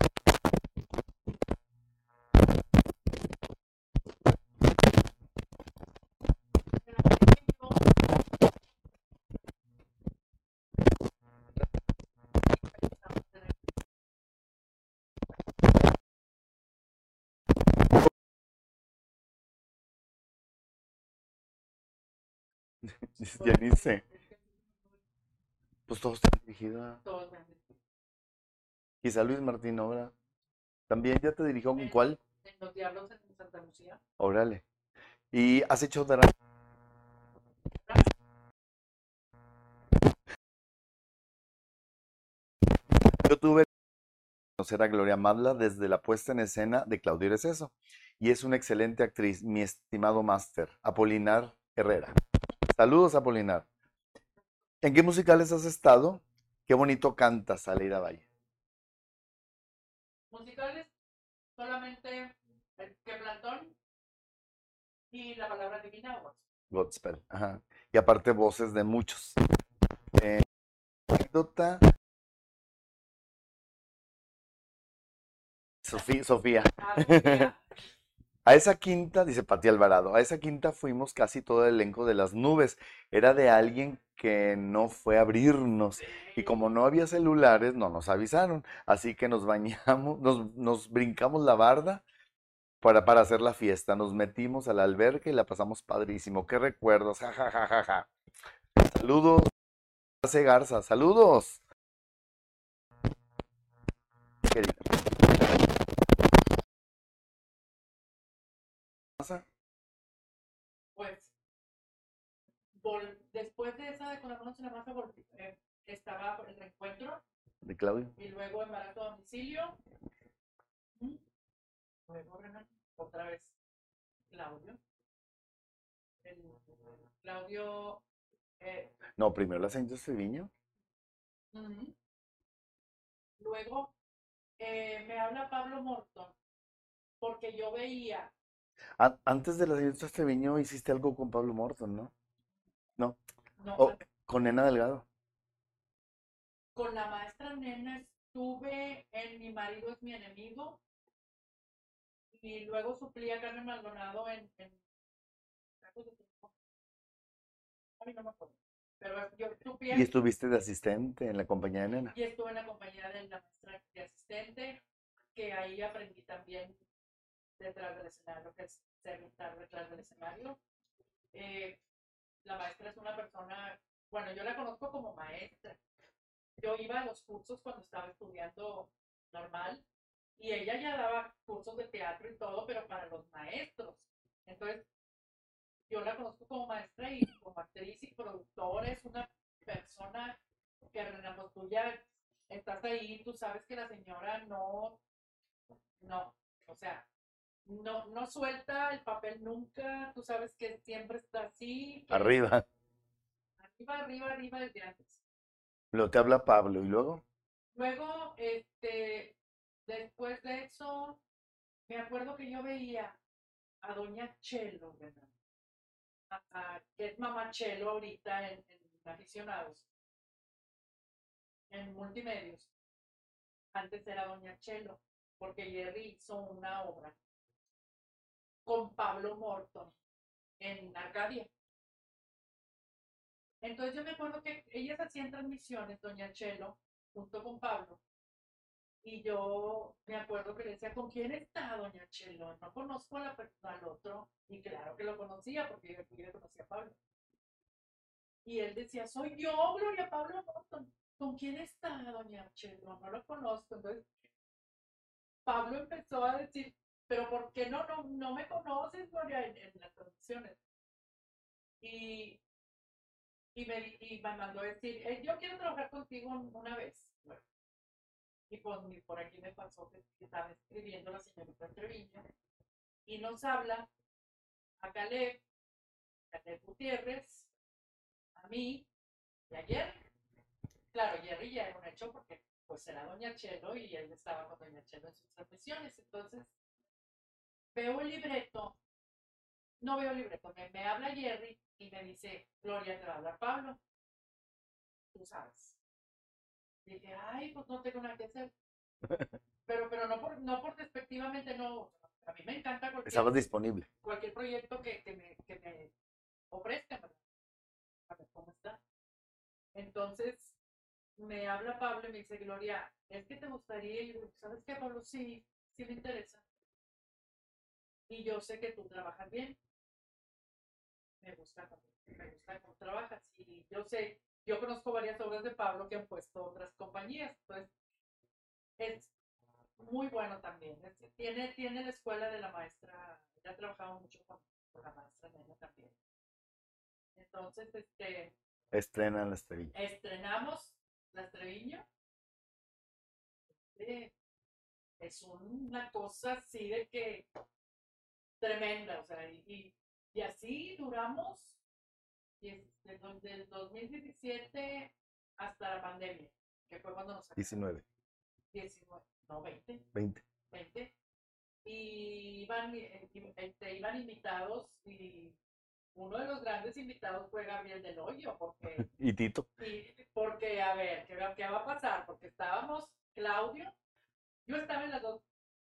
Dice Janice, pues todos están dirigidos. Todos. Quizá Luis Martín Obra. ¿También ya te dirigió con cuál? En Los Diablos en Santa Lucía. Órale. ¿Y has hecho drama? Yo tuve conocer a Gloria Madla desde la puesta en escena de Claudio Receso y es una excelente actriz, mi estimado máster, Apolinar Herrera. Saludos, Apolinar. ¿En qué musicales has estado? Qué bonito cantas, Aleida Valle. Musicales, solamente el que plantón y la palabra divina o Godspell. Ajá. Y aparte voces de muchos. Eh, anécdota. Sofía, Sofía. Ah, Sofía. A esa quinta, dice Pati Alvarado, a esa quinta fuimos casi todo el elenco de las nubes. Era de alguien que no fue a abrirnos. Y como no había celulares, no nos avisaron. Así que nos bañamos, nos, nos brincamos la barda para, para hacer la fiesta. Nos metimos a la alberca y la pasamos padrísimo. Qué recuerdos, ja, ja, ja, ja, ja. Saludos, Arce Garza, saludos. Pues, después de esa de con las manos en la masa, eh, estaba el reencuentro De Claudio. y luego embarazo a domicilio. Mm. Luego, Renan, otra vez, Claudio. El- Claudio Eh, No, primero la señorita Treviño. Ujú. Luego eh, me habla Pablo Morton, porque yo veía, A- antes de la señorita Treviño hiciste algo con Pablo Morton, ¿no? No, Oh, con Nena Delgado. con la maestra nena estuve en Mi marido es mi enemigo, y luego suplí a Carmen Maldonado en, en Ay, no me acuerdo. Pero yo suplí Y estuviste de asistente en la compañía de Nena. y estuve en la compañía de la maestra de asistente, que ahí aprendí también detrás del escenario, que es ser estar detrás del escenario. Eh, la maestra es una persona, bueno, yo la conozco como maestra. Yo iba a los cursos cuando estaba estudiando normal y ella ya daba cursos de teatro y todo, pero para los maestros. Entonces, yo la conozco como maestra y como actriz y productora, es una persona que Renata, tú ya estás ahí, tú sabes que la señora no, no, o sea, no, no suelta el papel nunca, tú sabes que siempre está así, Arriba. arriba, arriba, arriba desde antes. Luego te habla Pablo. ¿Y luego? Luego, este, después de eso, me acuerdo que yo veía a Doña Chelo, ¿verdad? A- a- que es Mamá Chelo ahorita en, en aficionados, en multimedios. Antes era Doña Chelo, porque Jerry hizo una obra con Pablo Morton en Arcadia. Entonces yo me acuerdo que ellas hacían transmisiones, Doña Chelo, junto con Pablo. Y yo me acuerdo que le decía, ¿con quién está Doña Chelo? No conozco a la al otro. Y claro que lo conocía, porque yo, yo conocía a Pablo. Y él decía, soy yo, Gloria Pablo Morton. ¿Con quién está Doña Chelo? No lo conozco. Entonces, Pablo empezó a decir, pero ¿por qué no, no, no me conoces, Gloria, en, en las transmisiones? Y, y, me, y me mandó a decir, "Eh, yo quiero trabajar contigo un- una vez. Bueno, y por, y por aquí me pasó que, que estaba escribiendo la señorita Treviño y nos habla a Caleb, Caleb Gutiérrez, a mí y a Jerry. Claro, Jerry ya era un hecho porque pues era Doña Chelo y él estaba con Doña Chelo en sus transmisiones. Entonces, veo el libreto, no veo el libreto, me, me habla Jerry y me dice, Gloria, te va a hablar Pablo. Tú sabes. Dije, ay, pues no tengo nada que hacer. Pero, pero no por, no por despectivamente, no. A mí me encanta cualquier, Estabas disponible. cualquier proyecto que, que, me, que me ofrezcan. ¿verdad? A ver cómo está. Entonces, me habla Pablo y me dice, Gloria, es que te gustaría, y yo digo, ¿sabes qué, Pablo? Sí, sí me interesa. Y yo sé que tú trabajas bien. Me gusta, cómo- me gusta cómo trabajas. Y yo sé, yo conozco varias obras de Pablo que han puesto otras compañías. Entonces, es muy bueno también. Es- tiene, tiene la escuela de la maestra, ya ha trabajado mucho con, con la maestra Nena también. Entonces, este, Estrena la estrella. estrenamos Las Treviño. Este, es una cosa así de que tremenda, o sea, y, y, y así duramos desde el 2017 hasta la pandemia, que fue cuando nos sacaron 19, 19, no 20, 20. 20, y iban, eh, este, iban invitados y uno de los grandes invitados fue Gabriel Del Hoyo, porque Y Tito. y porque, a ver, ¿qué, va- qué va a pasar? Porque estábamos, Claudio, yo estaba en las dos.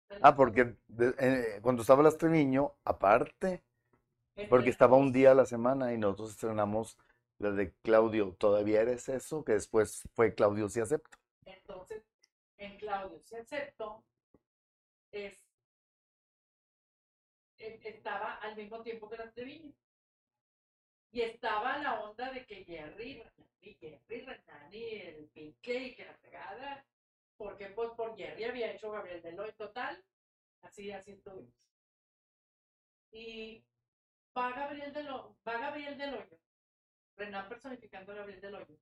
Las Ah, porque de- eh, cuando estaba la Treviño, aparte, porque las estaba un día a la semana y nosotros estrenamos la de Claudio, ¿todavía eres eso? Que después fue Claudio si acepto. Entonces, en Claudio, si acepto, es, estaba al mismo tiempo que las Treviño. Y estaba la onda de que Jerry, Jerry, Renani, el Pinque y que la pegada, porque pues por Jerry había hecho Gabriel Deloy total, así, así estuvimos. Y va Gabriel Deloy, va Gabriel Deloyo, Renan personificando a Gabriel Deloyo,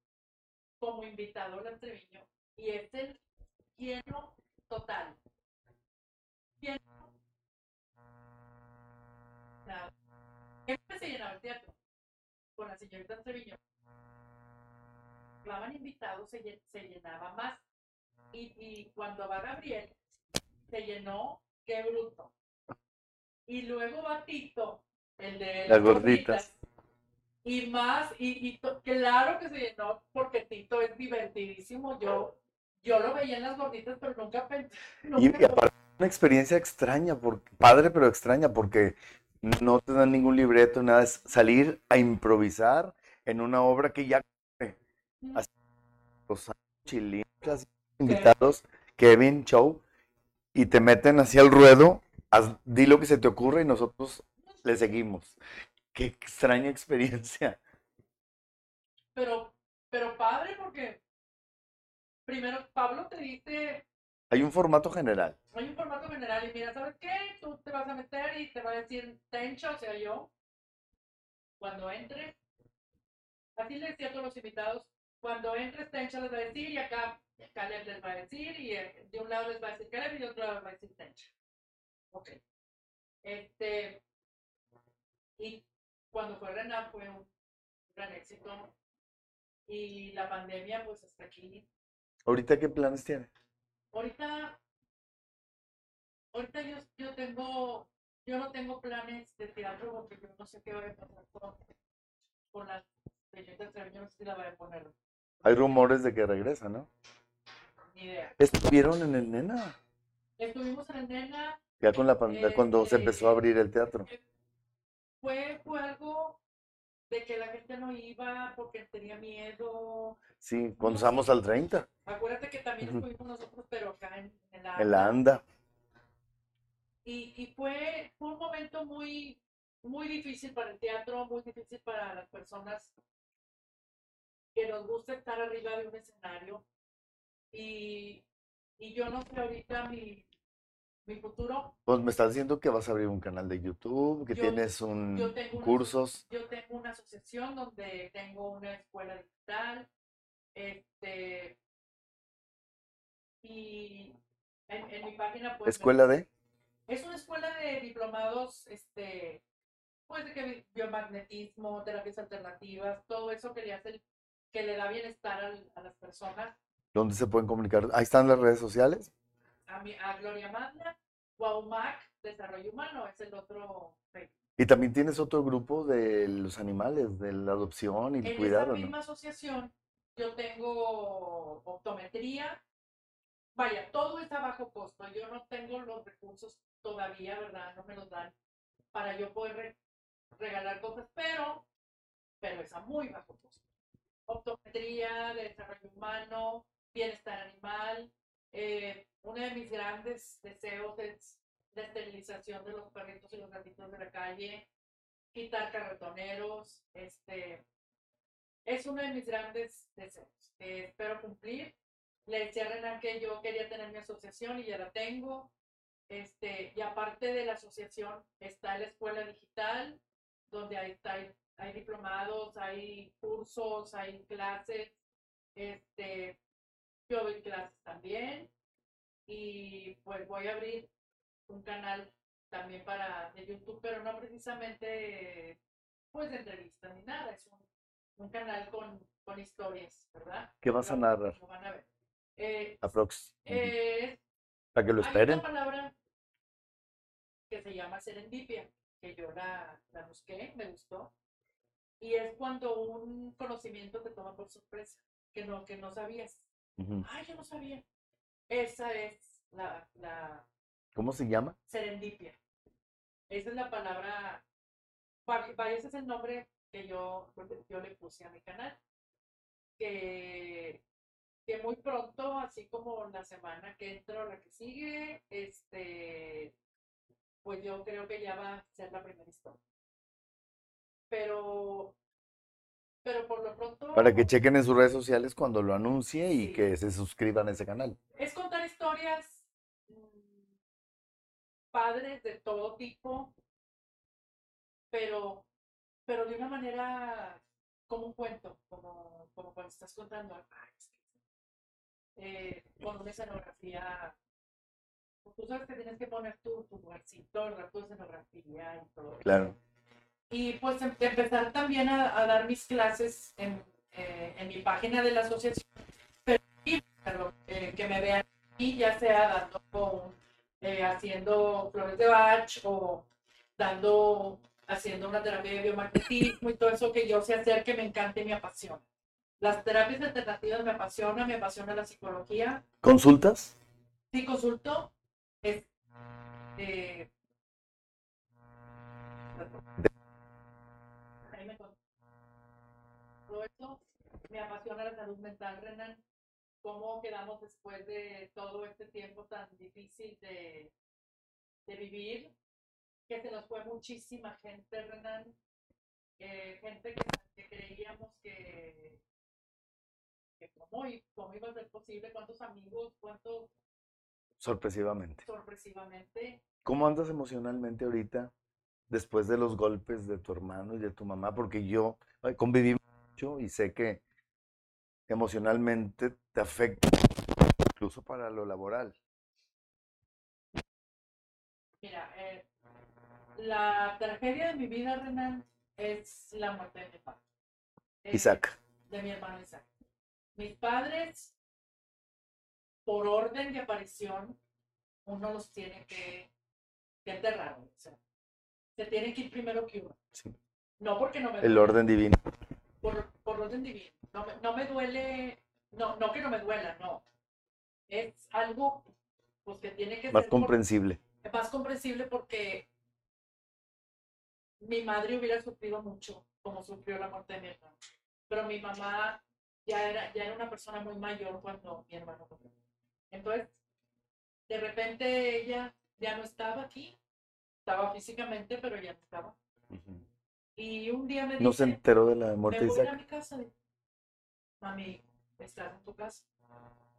como invitado al Treviño, y es el lleno total. Lleno. Nada. Siempre se llenaba el teatro. con la señorita Treviño, clavaban invitados, se, llen- se llenaba más. Y, y cuando va Gabriel, se llenó, qué bruto. Y luego va Tito, el de Las gorditas. Y más, y, claro que se llenó, porque Tito es divertidísimo. Yo, yo lo veía en las gorditas, pero nunca pensé. Y, nunca y aparte, una experiencia extraña, porque, padre pero extraña, porque no te dan ningún libreto, nada, es salir a improvisar en una obra que ya así, los chilitas, invitados, Kevin, Show, y te meten así al ruedo, haz- di lo que se te ocurre y nosotros le seguimos. Qué extraña experiencia. pero, pero padre porque primero Pablo te dice, Hay un formato general. hay un formato general y mira, ¿sabes qué? Tú te vas a meter y te va a decir Tencho, o sea, yo, cuando entres, así le decía a todos los invitados, cuando entres Tencho les va a decir y acá Caleb les va a decir y eh, de un lado les va a decir Caleb y de otro lado les va a decir Tencho. Ok. Este, y cuando fue Renan fue un gran éxito y la pandemia pues hasta aquí ¿Ahorita qué planes tiene? ahorita ahorita yo, yo tengo yo no tengo planes de teatro porque yo no sé qué va a pasar con, con las señoritas Treviño, no sé si la voy a poner Hay rumores de que regresa, ¿no? Estuvieron en el Nena, estuvimos en el Nena ya con la pandemia, cuando se empezó a abrir el teatro. fue fue algo de que la gente no iba porque tenía miedo. Sí, cuando estamos al 30, acuérdate que también estuvimos nosotros pero acá en, en la en la anda. y, y fue, fue un momento muy, muy difícil para el teatro, muy difícil para las personas que nos gusta estar arriba de un escenario. Y, y yo no sé ahorita mi, mi futuro. Pues me estás diciendo que vas a abrir un canal de YouTube, que Yo- tienes un yo tengo una- cursos. Yo tengo una asociación donde tengo una escuela digital. Este, y en, en mi página pues me- Escuela de. Es una escuela de diplomados, este, pues de que bi- biomagnetismo, terapias alternativas, todo eso que le hace, que le da bienestar al- a las personas. ¿Dónde se pueden comunicar? Ahí están las redes sociales. A, mi, a Gloria Magna, Waumac, Desarrollo Humano, es el otro. Facebook. Y también tienes otro grupo de los animales, de la adopción y el En cuidado, esta ¿no? misma asociación, yo tengo optometría. Vaya, todo es a bajo costo. Yo no tengo los recursos todavía, ¿verdad? No me los dan para yo poder re- regalar cosas, pero, pero es a muy bajo costo. Optometría, desarrollo humano, bienestar animal. Eh, uno de mis grandes deseos es la esterilización de los perritos y los gatitos de la calle, quitar carretoneros, este, es uno de mis grandes deseos que espero cumplir. Le decía a Renan que yo quería tener mi asociación y ya la tengo. Este, y aparte de la asociación está la escuela digital, donde hay, hay, hay diplomados, hay cursos, hay clases. Este, yo doy clases también. Y pues voy a abrir un canal también para de YouTube, pero no precisamente pues de entrevistas ni nada, es un, un canal con, con historias, ¿verdad? ¿Qué vas a narrar? lo van a ver. Eh, Aprox. eh, Para que lo hay esperen. una palabra que se llama serendipia, que yo la, la busqué, me gustó, y es cuando un conocimiento te toma por sorpresa, que no, que no sabías. Ay, yo no sabía. Esa es la, la ¿Cómo se llama? serendipia. Esa es la palabra, ese es el nombre que yo, yo le puse a mi canal. Que, que muy pronto, así como la semana que entra o la que sigue, este, pues yo creo que ya va a ser la primera historia. Pero, pero por lo pronto Para que chequen en sus redes sociales cuando lo anuncie y Sí. que se suscriban a ese canal. es contar historias mm, padres de todo tipo, pero, pero de una manera como un cuento, como, como cuando estás contando. Eh, con una escenografía. pues, Tú sabes que tienes que poner tu, tu lugarcito, tu escenografía y todo. eso. Y pues em- empezar también a, a dar mis clases en, eh, en mi página de la asociación, pero, eh, que me vean y ya sea dando eh, haciendo flores de Bach o dando, haciendo una terapia de biomagnetismo y todo eso que yo sé hacer que me encante y me apasiona. Las terapias alternativas me apasionan, me apasiona la psicología. ¿Consultas? Sí, consulto. Es, todo esto me apasiona la salud mental, Renan. ¿Cómo quedamos después de todo este tiempo tan difícil de, de vivir? Que se nos fue muchísima gente, Renan. Eh, gente que, que creíamos que, que cómo, cómo iba a ser posible, cuántos amigos, cuántos Sorpresivamente. sorpresivamente. ¿Cómo andas emocionalmente ahorita después de los golpes de tu hermano y de tu mamá? Porque yo conviví mucho y sé que emocionalmente te afecta, incluso para lo laboral. Mira, eh, la tragedia de mi vida, Renan, es la muerte de mi padre. Isaac, De mi hermano Isaac. Mis padres, por orden de aparición, uno los tiene que, que enterrar. O sea, se tienen que ir primero que uno. sí, No porque no me el orden divino. Por, por orden divino. No me, no me duele, no, no que no me duela, no. Es algo pues, que tiene que Más ser por- comprensible. más comprensible porque mi madre hubiera sufrido mucho como sufrió la muerte de mi hermano. Pero mi mamá ya era, ya era una persona muy mayor cuando mi hermano murió. Entonces, de repente ella ya no estaba aquí, estaba físicamente, pero ya no estaba. Ujú. Y un día me dice, No se enteró de la me muerte de voy a ir a Isaac. mi casa. Mami, ¿estás en tu casa?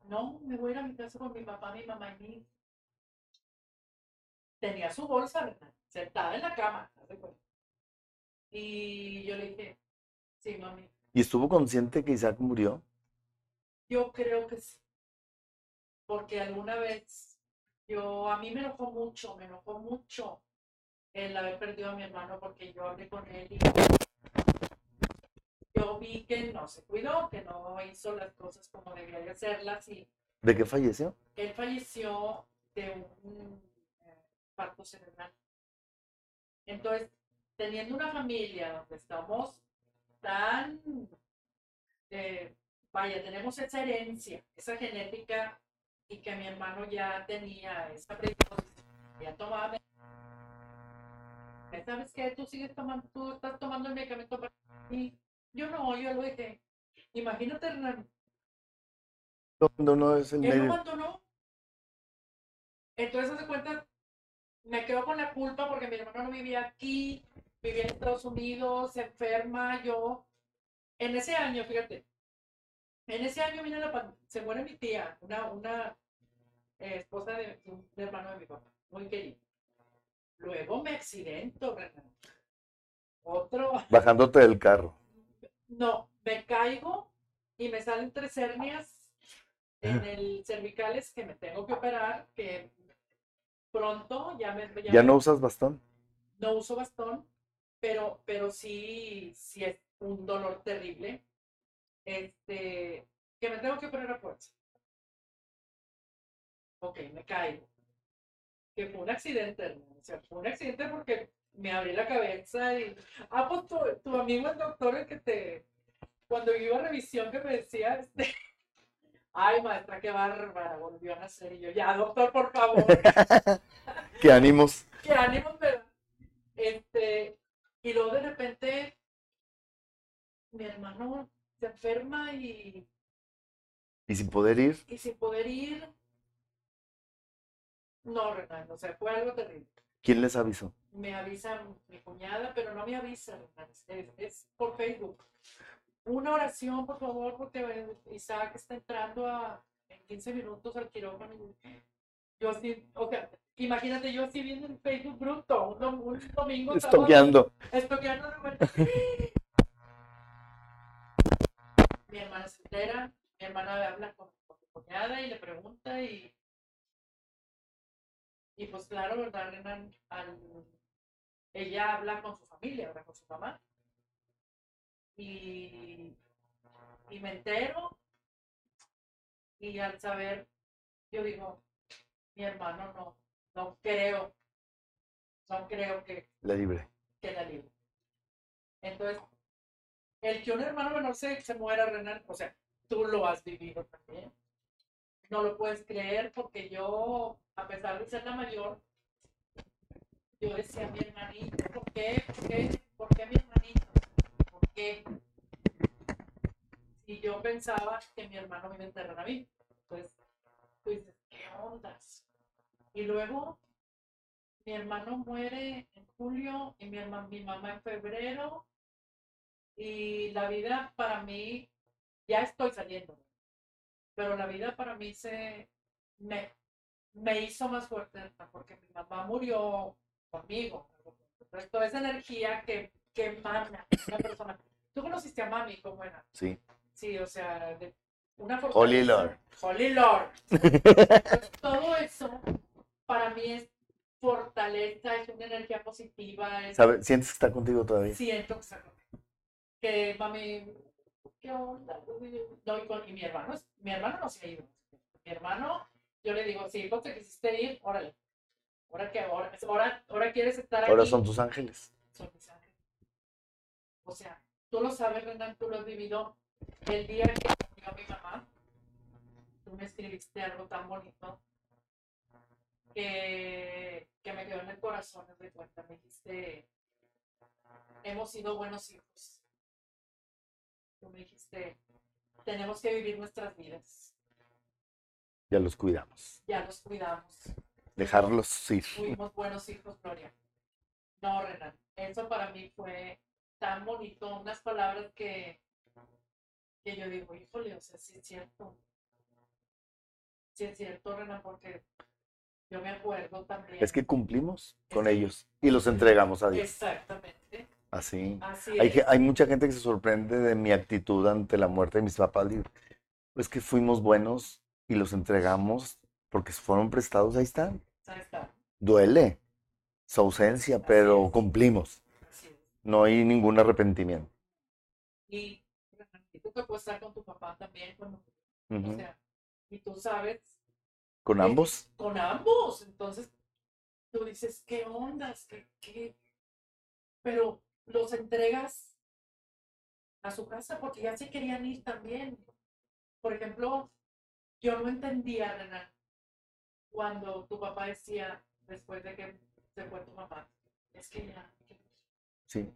No, me voy a ir a mi casa con mi papá, mi mamá y mi... Tenía su bolsa, ¿verdad? Sentada en la cama. Y yo le dije, sí, mami, ¿Y estuvo consciente que Isaac murió? yo creo que sí. Porque alguna vez yo, a mí me enojó mucho, me enojó mucho el haber perdido a mi hermano porque yo hablé con él y yo vi que no se cuidó, que no hizo las cosas como debía de hacerlas y ¿De qué falleció? él falleció de un eh, parto cerebral. Entonces, teniendo una familia donde estamos tan, eh, vaya, tenemos esa herencia, esa genética, y que mi hermano ya tenía esa predisposición, ya tomaba. ¿Sabes qué? Tú sigues tomando, tú estás tomando el medicamento para mí. Yo no, yo lo dejé. Imagínate, Hernán, Cuando no es el él lo abandonó. Entonces, se cuenta, me quedo con la culpa porque mi hermano no vivía aquí, vivía en Estados Unidos, se enferma, yo. En ese año, fíjate, en ese año viene la se muere mi tía, una, una eh, esposa de, de un hermano de mi papá, muy querido. Luego me accidento, Renan. Otro, Bajándote del carro. no, me caigo y me salen tres hernias en el cervicales que me tengo que operar, que pronto ya me ¿Ya no usas bastón? no uso bastón, pero, pero sí, sí es un dolor terrible. Este, que me tengo que operar a fuerza. Ok, me caigo. Que fue un accidente, hermano. O sea, fue un accidente porque me abrí la cabeza y. Ah, pues tu, tu amigo el doctor, el que te. Cuando iba a revisión, que me decía, este. Ay, maestra, qué bárbara, volvió a nacer. Y yo, ya, doctor, por favor. ¿Qué ánimos? qué ánimos da. Este, y luego de repente mi hermano se enferma y, Y sin poder ir. y sin poder ir. No, Renan, o sea, fue algo terrible. ¿Quién les avisó? Me avisa mi cuñada, pero no me avisa, Renan, es, es por Facebook. Una oración, por favor, porque Isaac está entrando a, en 15 minutos al quirófano. Yo así, o sea, imagínate yo así viendo en Facebook bruto, un, dom- un domingo. Estoqueando. Estoqueando de. Mi hermana se entera, mi hermana habla con, con mi cuñada y le pregunta y. Y pues claro, ¿verdad, Renan? Al, ella habla con su familia, habla con su mamá. Y, y me entero y al saber, yo digo, mi hermano no, no creo, no creo que, La libre. que la libre. Entonces, el que un hermano menor se, se muera, Renan, o sea, tú lo has vivido también. No lo puedes creer porque yo, a pesar de ser la mayor, yo decía a mi hermanito, ¿por qué? ¿Por qué? ¿Por qué mi hermanito? ¿Por qué? Y yo pensaba que mi hermano me iba a enterrar a mí. Pues, tú dices, ¿qué ondas? Y luego, mi hermano muere en julio y mi, herma- mi mamá en febrero. Y la vida para mí, ya estoy saliendo, pero la vida para mí se me, me hizo más fuerte porque mi mamá murió conmigo. Entonces, toda esa energía que, que emana una persona. Tú conociste a mami, ¿cómo era? Sí. Sí, o sea, de una Holy. Lord. Holy Lord. Entonces, todo eso para mí es fortaleza, es una energía positiva, es. ¿Sientes que está contigo todavía? siento que está conmigo. Que mami, ¿qué onda? No, y, con- y mi hermano, mi hermano no se ha ido. Mi hermano, yo le digo, sí, vos te quisiste ir, órale. Ahora que ahora, ahora, ahora quieres estar aquí. Ahora son tus ángeles. son mis ángeles. O sea, tú lo sabes, Renan, tú lo has vivido. El día que murió mi mamá, tú me escribiste algo tan bonito que, que me quedó en el corazón, de cuenta. Me dijiste, hemos sido buenos hijos. Tú me dijiste, tenemos que vivir nuestras vidas. Ya los cuidamos. Ya los cuidamos. Dejarlos ir. Fuimos buenos hijos, Gloria. No, Renan, eso para mí fue tan bonito, unas palabras que, que yo digo, híjole, o sea, sí es cierto. Sí es cierto, Renan, porque yo me acuerdo también. Es que cumplimos con ellos y los entregamos a Dios. Exactamente, Así. así Hay, es. ge- hay mucha gente que se sorprende de mi actitud ante la muerte de mis papás. Digo, Es que fuimos buenos y los entregamos porque fueron prestados, ahí están. Ahí está, Duele su ausencia, pero es. cumplimos. así. No hay ningún arrepentimiento. Y, tú que puedes estar con tu papá también, cuando, o Ujú. sea, y tú sabes Con ambos, con ambos. Entonces, tú dices, ¿qué ondas? ¿Qué, qué? Pero los entregas a su casa porque ya se querían ir también. Por ejemplo, yo no entendía, Renan, cuando tu papá decía, después de que se fue tu mamá, es que ya, sí.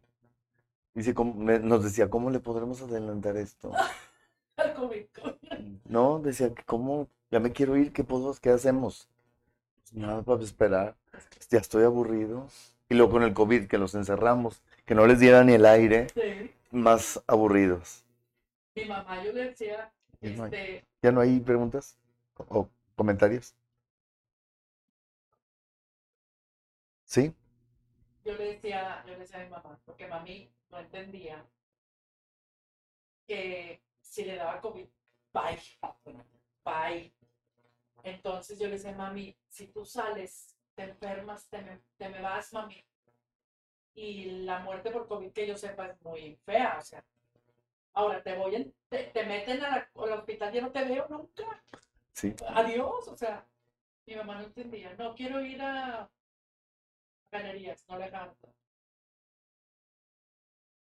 Dice, ¿cómo- me- nos decía, ¿cómo le podremos adelantar esto? al COVID, No, decía, que ¿cómo? Ya me quiero ir, ¿qué podemos, qué hacemos? Pues nada, para esperar. Ya estoy aburrido. Y luego con el COVID, que los encerramos, que no les diera ni el aire, Sí. más aburridos. Mi mamá, yo le decía, Ya no hay. este, ¿Ya no hay preguntas o comentarios? ¿Sí? yo le decía, yo le decía a mi mamá, porque mami no entendía que si le daba COVID, bye, bye. Entonces yo le decía, mami, si tú sales, te enfermas, te me, te me vas, mami. Y la muerte por COVID, que yo sepa, es muy fea, o sea. Ahora te voy, en- te, te meten la- al hospital, ya no te veo nunca. Sí. Adiós, o sea. Mi mamá no entendía, no quiero ir a galerías, no le dejaban.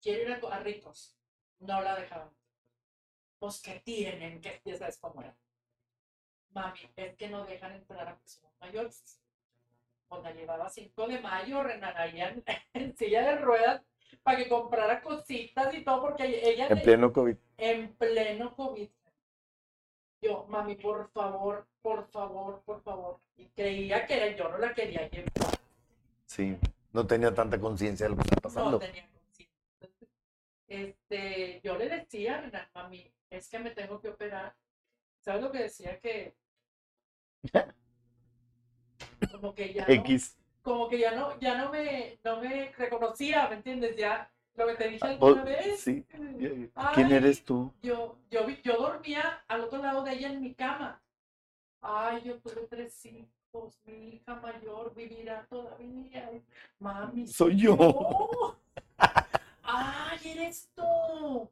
Quiero ir a ricos, no la dejaban. Pues que tienen, que ya sabes cómo era. Mami, es que no dejan entrar a personas mayores. Cuando llevaba 5 de mayo, Renan, ahí en, silla de ruedas, para que comprara cositas y todo, porque ella En le- pleno COVID. en pleno COVID. Yo, mami, por favor, por favor, por favor. Y creía que era yo, no la quería llevar. Sí. No tenía tanta conciencia de lo que está No pasando. tenía conciencia. Este, yo le decía, Renan, mami, es que me tengo que operar. ¿Sabes lo que decía? Que como que ya no, como que ya no, ya no me, no me reconocía, ¿me entiendes? Ya lo que te dije Ah, alguna vos- vez. sí. ¿Quién eres tú? yo, yo, yo dormía al otro lado de ella en mi cama. Ay, yo tuve tres hijos. mi hija mayor vivirá todavía. Mami. Soy yo. no. ¡Ay, eres tú!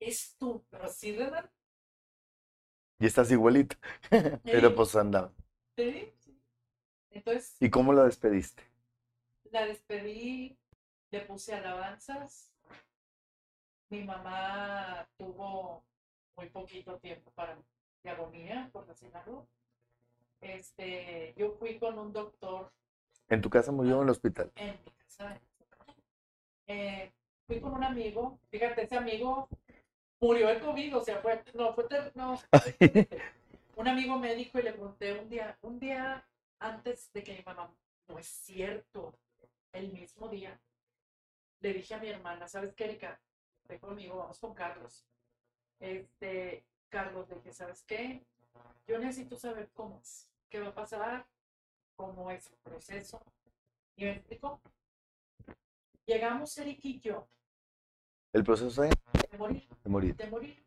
Es tú, pero sí, ¿verdad? Y estás igualita. Pero pues anda. Sí. Entonces ¿Y cómo la despediste? la despedí, le puse alabanzas. Mi mamá tuvo muy poquito tiempo para de agonía, por decir algo. Este, yo fui con un doctor ¿En tu casa murió en el hospital? en mi casa. Eh, fui con un amigo, fíjate, ese amigo murió de COVID, o sea, fue, no, fue, no, un amigo médico y le pregunté un día, un día antes de que mi mamá, no es cierto, el mismo día, le dije a mi hermana, ¿sabes qué, Erika? Ven conmigo, vamos con Carlos. Este, Carlos, le dije, ¿sabes qué? Yo necesito saber cómo es, qué va a pasar, cómo es el proceso. Y me explicó. Llegamos Eric y yo El proceso de, de morir de morir. de morir.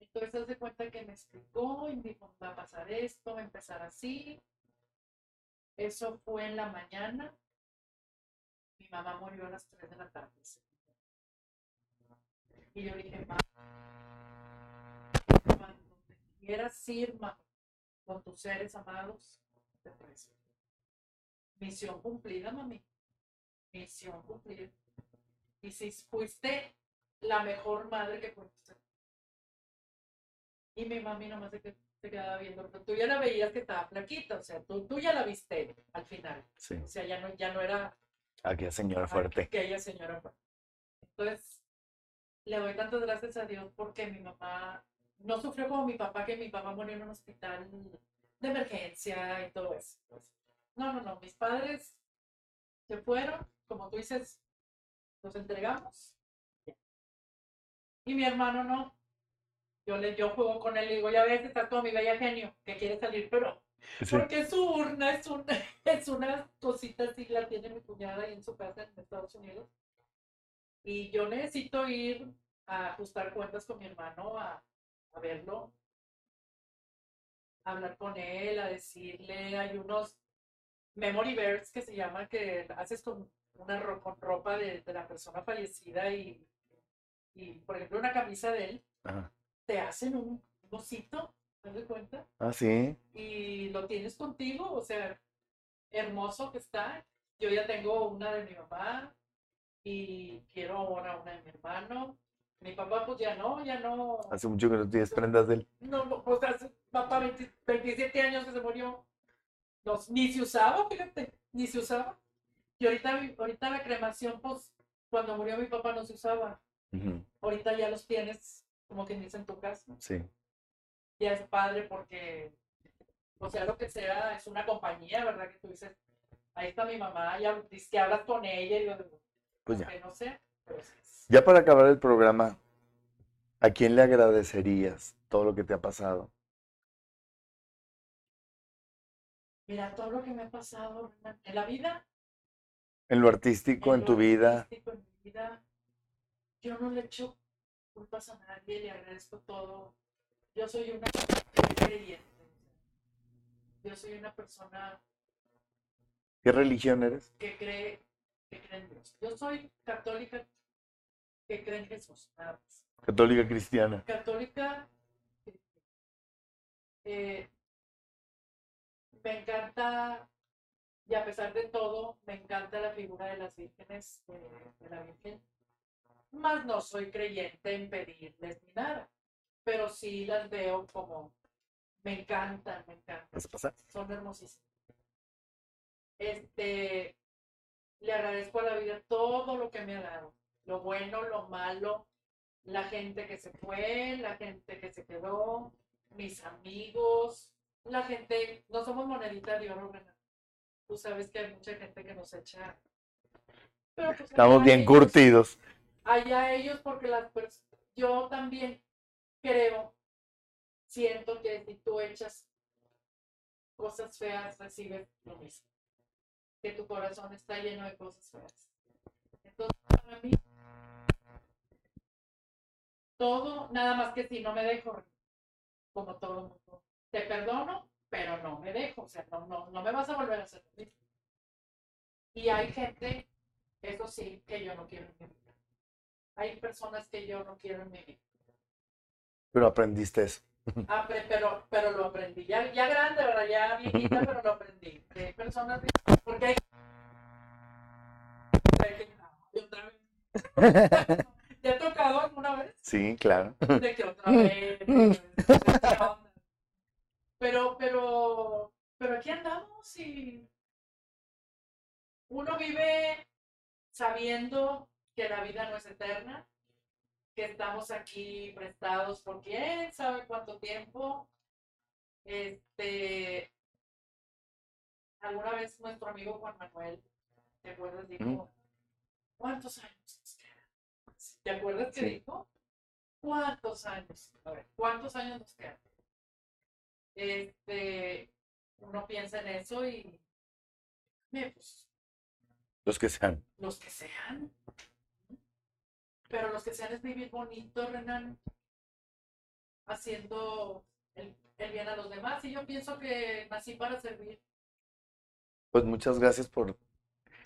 Entonces, haz de cuenta que me explicó y me dijo, va a pasar esto, va a empezar así. Eso fue en la mañana. Mi mamá murió a las 3 de la tarde. Y yo dije, mamá, cuando te quieras ir, mamá, con tus seres amados, te ir. Misión cumplida, mami. Misión cumplida. Y si fuiste la mejor madre que pudiste. Y mi mami nomás se, que- se quedaba viendo, pero tú ya la veías que estaba flaquita, o sea, tú, tú ya la viste al final. Sí. O sea, ya no, ya no era Aquella señora fuerte. aquella señora fuerte. Entonces, le doy tantas gracias a Dios porque mi mamá no sufrió como mi papá, que mi papá murió en un hospital de emergencia y todo eso. pues. No, no, no, mis padres se fueron, como tú dices, los entregamos. Y mi hermano no. Yo, le, yo juego con él y digo, ya ves, estás como mi bella genio, que quiere salir, pero Sí. porque su urna es una, es una cosita así, la tiene mi cuñada ahí en su casa en Estados Unidos. Y yo necesito ir a ajustar cuentas con mi hermano, a, a verlo, a hablar con él, a decirle, hay unos memory bears que se llaman, que haces con una ro- con ropa de, de la persona fallecida y, y, por ejemplo, una camisa de él, Ajá. Te hacen un osito, ¿te das cuenta? Ah, sí. y lo tienes contigo, o sea, hermoso que está. Yo ya tengo una de mi mamá y quiero ahora una de mi hermano. Mi papá pues ya no, ya no, Hace mucho que no tienes prendas de él. no, pues hace papá 20 27 años que se murió. No, ni se usaba, fíjate, ni se usaba. Y ahorita, ahorita la cremación, pues cuando murió mi papá no se usaba. Ujú, Ahorita ya los tienes, como quien dice, en tu casa. Sí. ya es padre porque, o sea, lo que sea, es una compañía, ¿verdad? Que tú dices, ahí está mi mamá, ya dices que hablas con ella y yo digo, Pues ya. que no sé, pero es- Ya para acabar el programa, ¿a quién le agradecerías todo lo que te ha pasado? Mira, todo lo que me ha pasado en la vida, En lo artístico, en lo tu vida. artístico, en mi vida, yo no le echo culpas a nadie, le agradezco todo. Yo soy una creyente. Yo soy una persona ¿Qué religión eres? que cree, que cree en Dios. Yo soy católica que cree en Jesús, nada más. Católica cristiana. Católica, eh, me encanta, y a pesar de todo, me encanta la figura de las vírgenes, de, de la Virgen. Más no soy creyente en pedirles ni nada, pero sí las veo como, me encantan, me encantan son hermosísimas. Este, le agradezco a la vida todo lo que me ha dado, lo bueno, lo malo, la gente que se fue, la gente que se quedó, mis amigos, la gente, no somos monedita de oro, Renan. Tú sabes que hay mucha gente que nos echa. Pero pues Estamos bien ellos, curtidos. Allá ellos, porque las yo también creo, siento que si tú echas cosas feas, recibes lo mismo. Que tu corazón está lleno de cosas feas. Entonces, para mí, todo, nada más que si no me dejo, como todo mundo. Te perdono, pero no me dejo, o sea, no, no, no me vas a volver a hacer lo mismo. Y hay gente, eso sí, que yo no quiero. Hay personas que yo no quiero en mi vida. Pero aprendiste eso. Pero, pero lo aprendí. Ya, ya grande, ¿verdad? Ya viejita, pero lo aprendí. Que hay personas, porque hay... hay que- y otra vez. ¿Te ha tocado alguna vez? Sí, claro. de que otra vez. Pero, pero, pero aquí andamos y uno vive sabiendo que la vida no es eterna, que estamos aquí prestados por quién sabe cuánto tiempo. Este, alguna vez nuestro amigo Juan Manuel, ¿te acuerdas? Dijo. ¿cuántos años nos quedan? ¿Te acuerdas que Sí. dijo? ¿Cuántos años? A ver, ¿cuántos años nos quedan? Este, uno piensa en eso y, pues, Los que sean. los que sean. Pero los que sean es vivir bonito, Renan, haciendo el, el bien a los demás. Y yo pienso que nací para servir. Pues muchas gracias por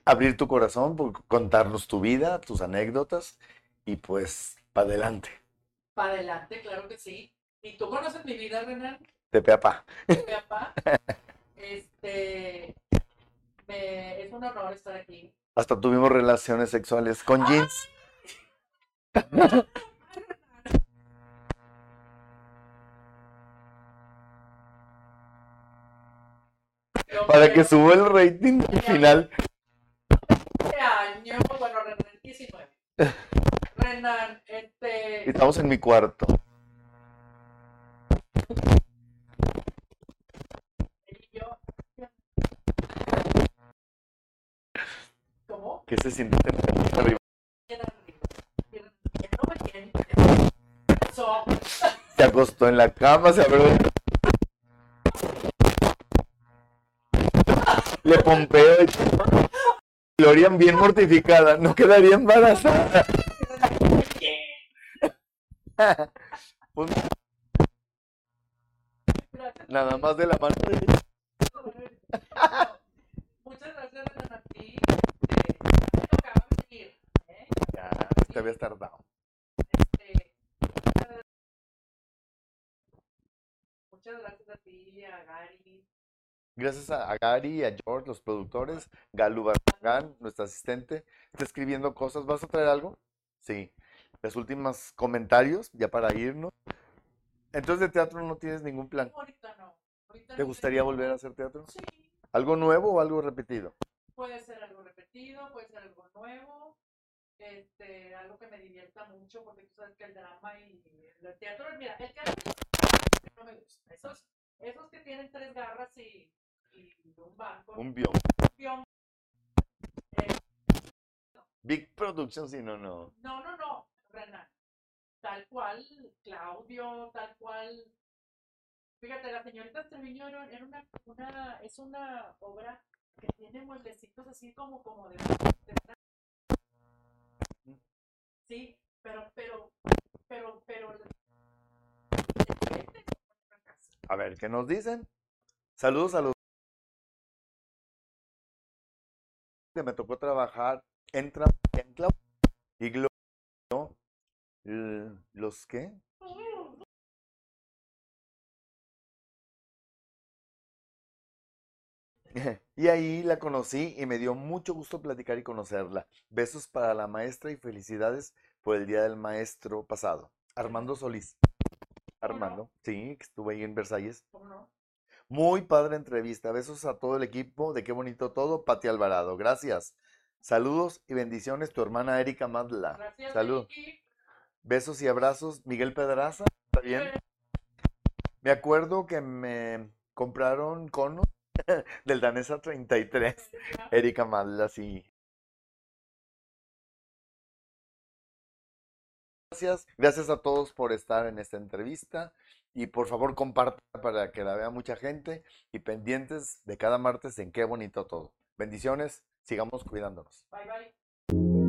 abrir tu corazón, por contarnos tu vida, tus anécdotas y pues para adelante. Para adelante, claro que sí. Y tú conoces mi vida, Renan, De pe a pa. mi papá. Este, me- es un honor estar aquí. Hasta tuvimos relaciones sexuales con jeans. Para que suba el rating al final. este año, bueno, Renan 19. Renan, este, Estamos en mi cuarto. ¿Cómo? ¿Qué se siente tener arriba? Bien arriba. Bien, bien, bien. Eso. Se acostó en la cama, se abrió. Le pompeo. y- Glorian bien mortificada. No quedaría embarazada. Pues, nada más de la mano derecha. Muchas gracias, Renan, a ti. Este, me tocaba venir, ¿eh? Ya, te habías tardado. Este, muchas gracias a ti, a Gary. Gracias a Gary y a George, los productores. Galu Barragán, nuestra asistente, está escribiendo cosas. ¿Vas a traer algo? Sí. Los últimos comentarios, ya para irnos. Entonces de teatro no tienes ningún plan. Ahorita no. Ahorita ¿Te no gustaría tengo volver a hacer teatro? Sí, ¿Algo nuevo o algo repetido? puede ser algo repetido, puede ser algo nuevo, este, algo que me divierta mucho, porque tú sabes que el drama y el teatro, mira, el teatro no me gusta. Esos, esos que tienen tres garras y un banco, Un guion. Big Production, sí, no, no. No, no, no, Renan. Tal cual, Claudio, tal cual. Fíjate, la señorita Treviño era, una, una, es una obra que tiene mueblecitos así como, como de, de- Sí, pero, pero, pero, pero. A ver, ¿qué nos dicen? Saludos a que me tocó trabajar en, Tra- en Clau- y Glo- ¿no? L- ¿Los qué? Y ahí la conocí y me dio mucho gusto platicar y conocerla. Besos para la maestra y felicidades por el Día del Maestro pasado. Armando Solís. Armando, sí, que estuve ahí en Versalles. Muy padre entrevista. Besos a todo el equipo de Qué Bonito Todo. Pati Alvarado. Gracias. Saludos y bendiciones. Tu hermana Erika Madla. Gracias, Salud. Besos y abrazos. Miguel Pedraza. ¿Está bien? Me acuerdo que me compraron conos del Danesa 33. Erika Madla, sí. Gracias. Gracias a todos por estar en esta entrevista. Y por favor, compartan para que la vea mucha gente. Y pendientes de cada martes en Qué Bonito Todo. Bendiciones. Sigamos cuidándonos. Bye, bye.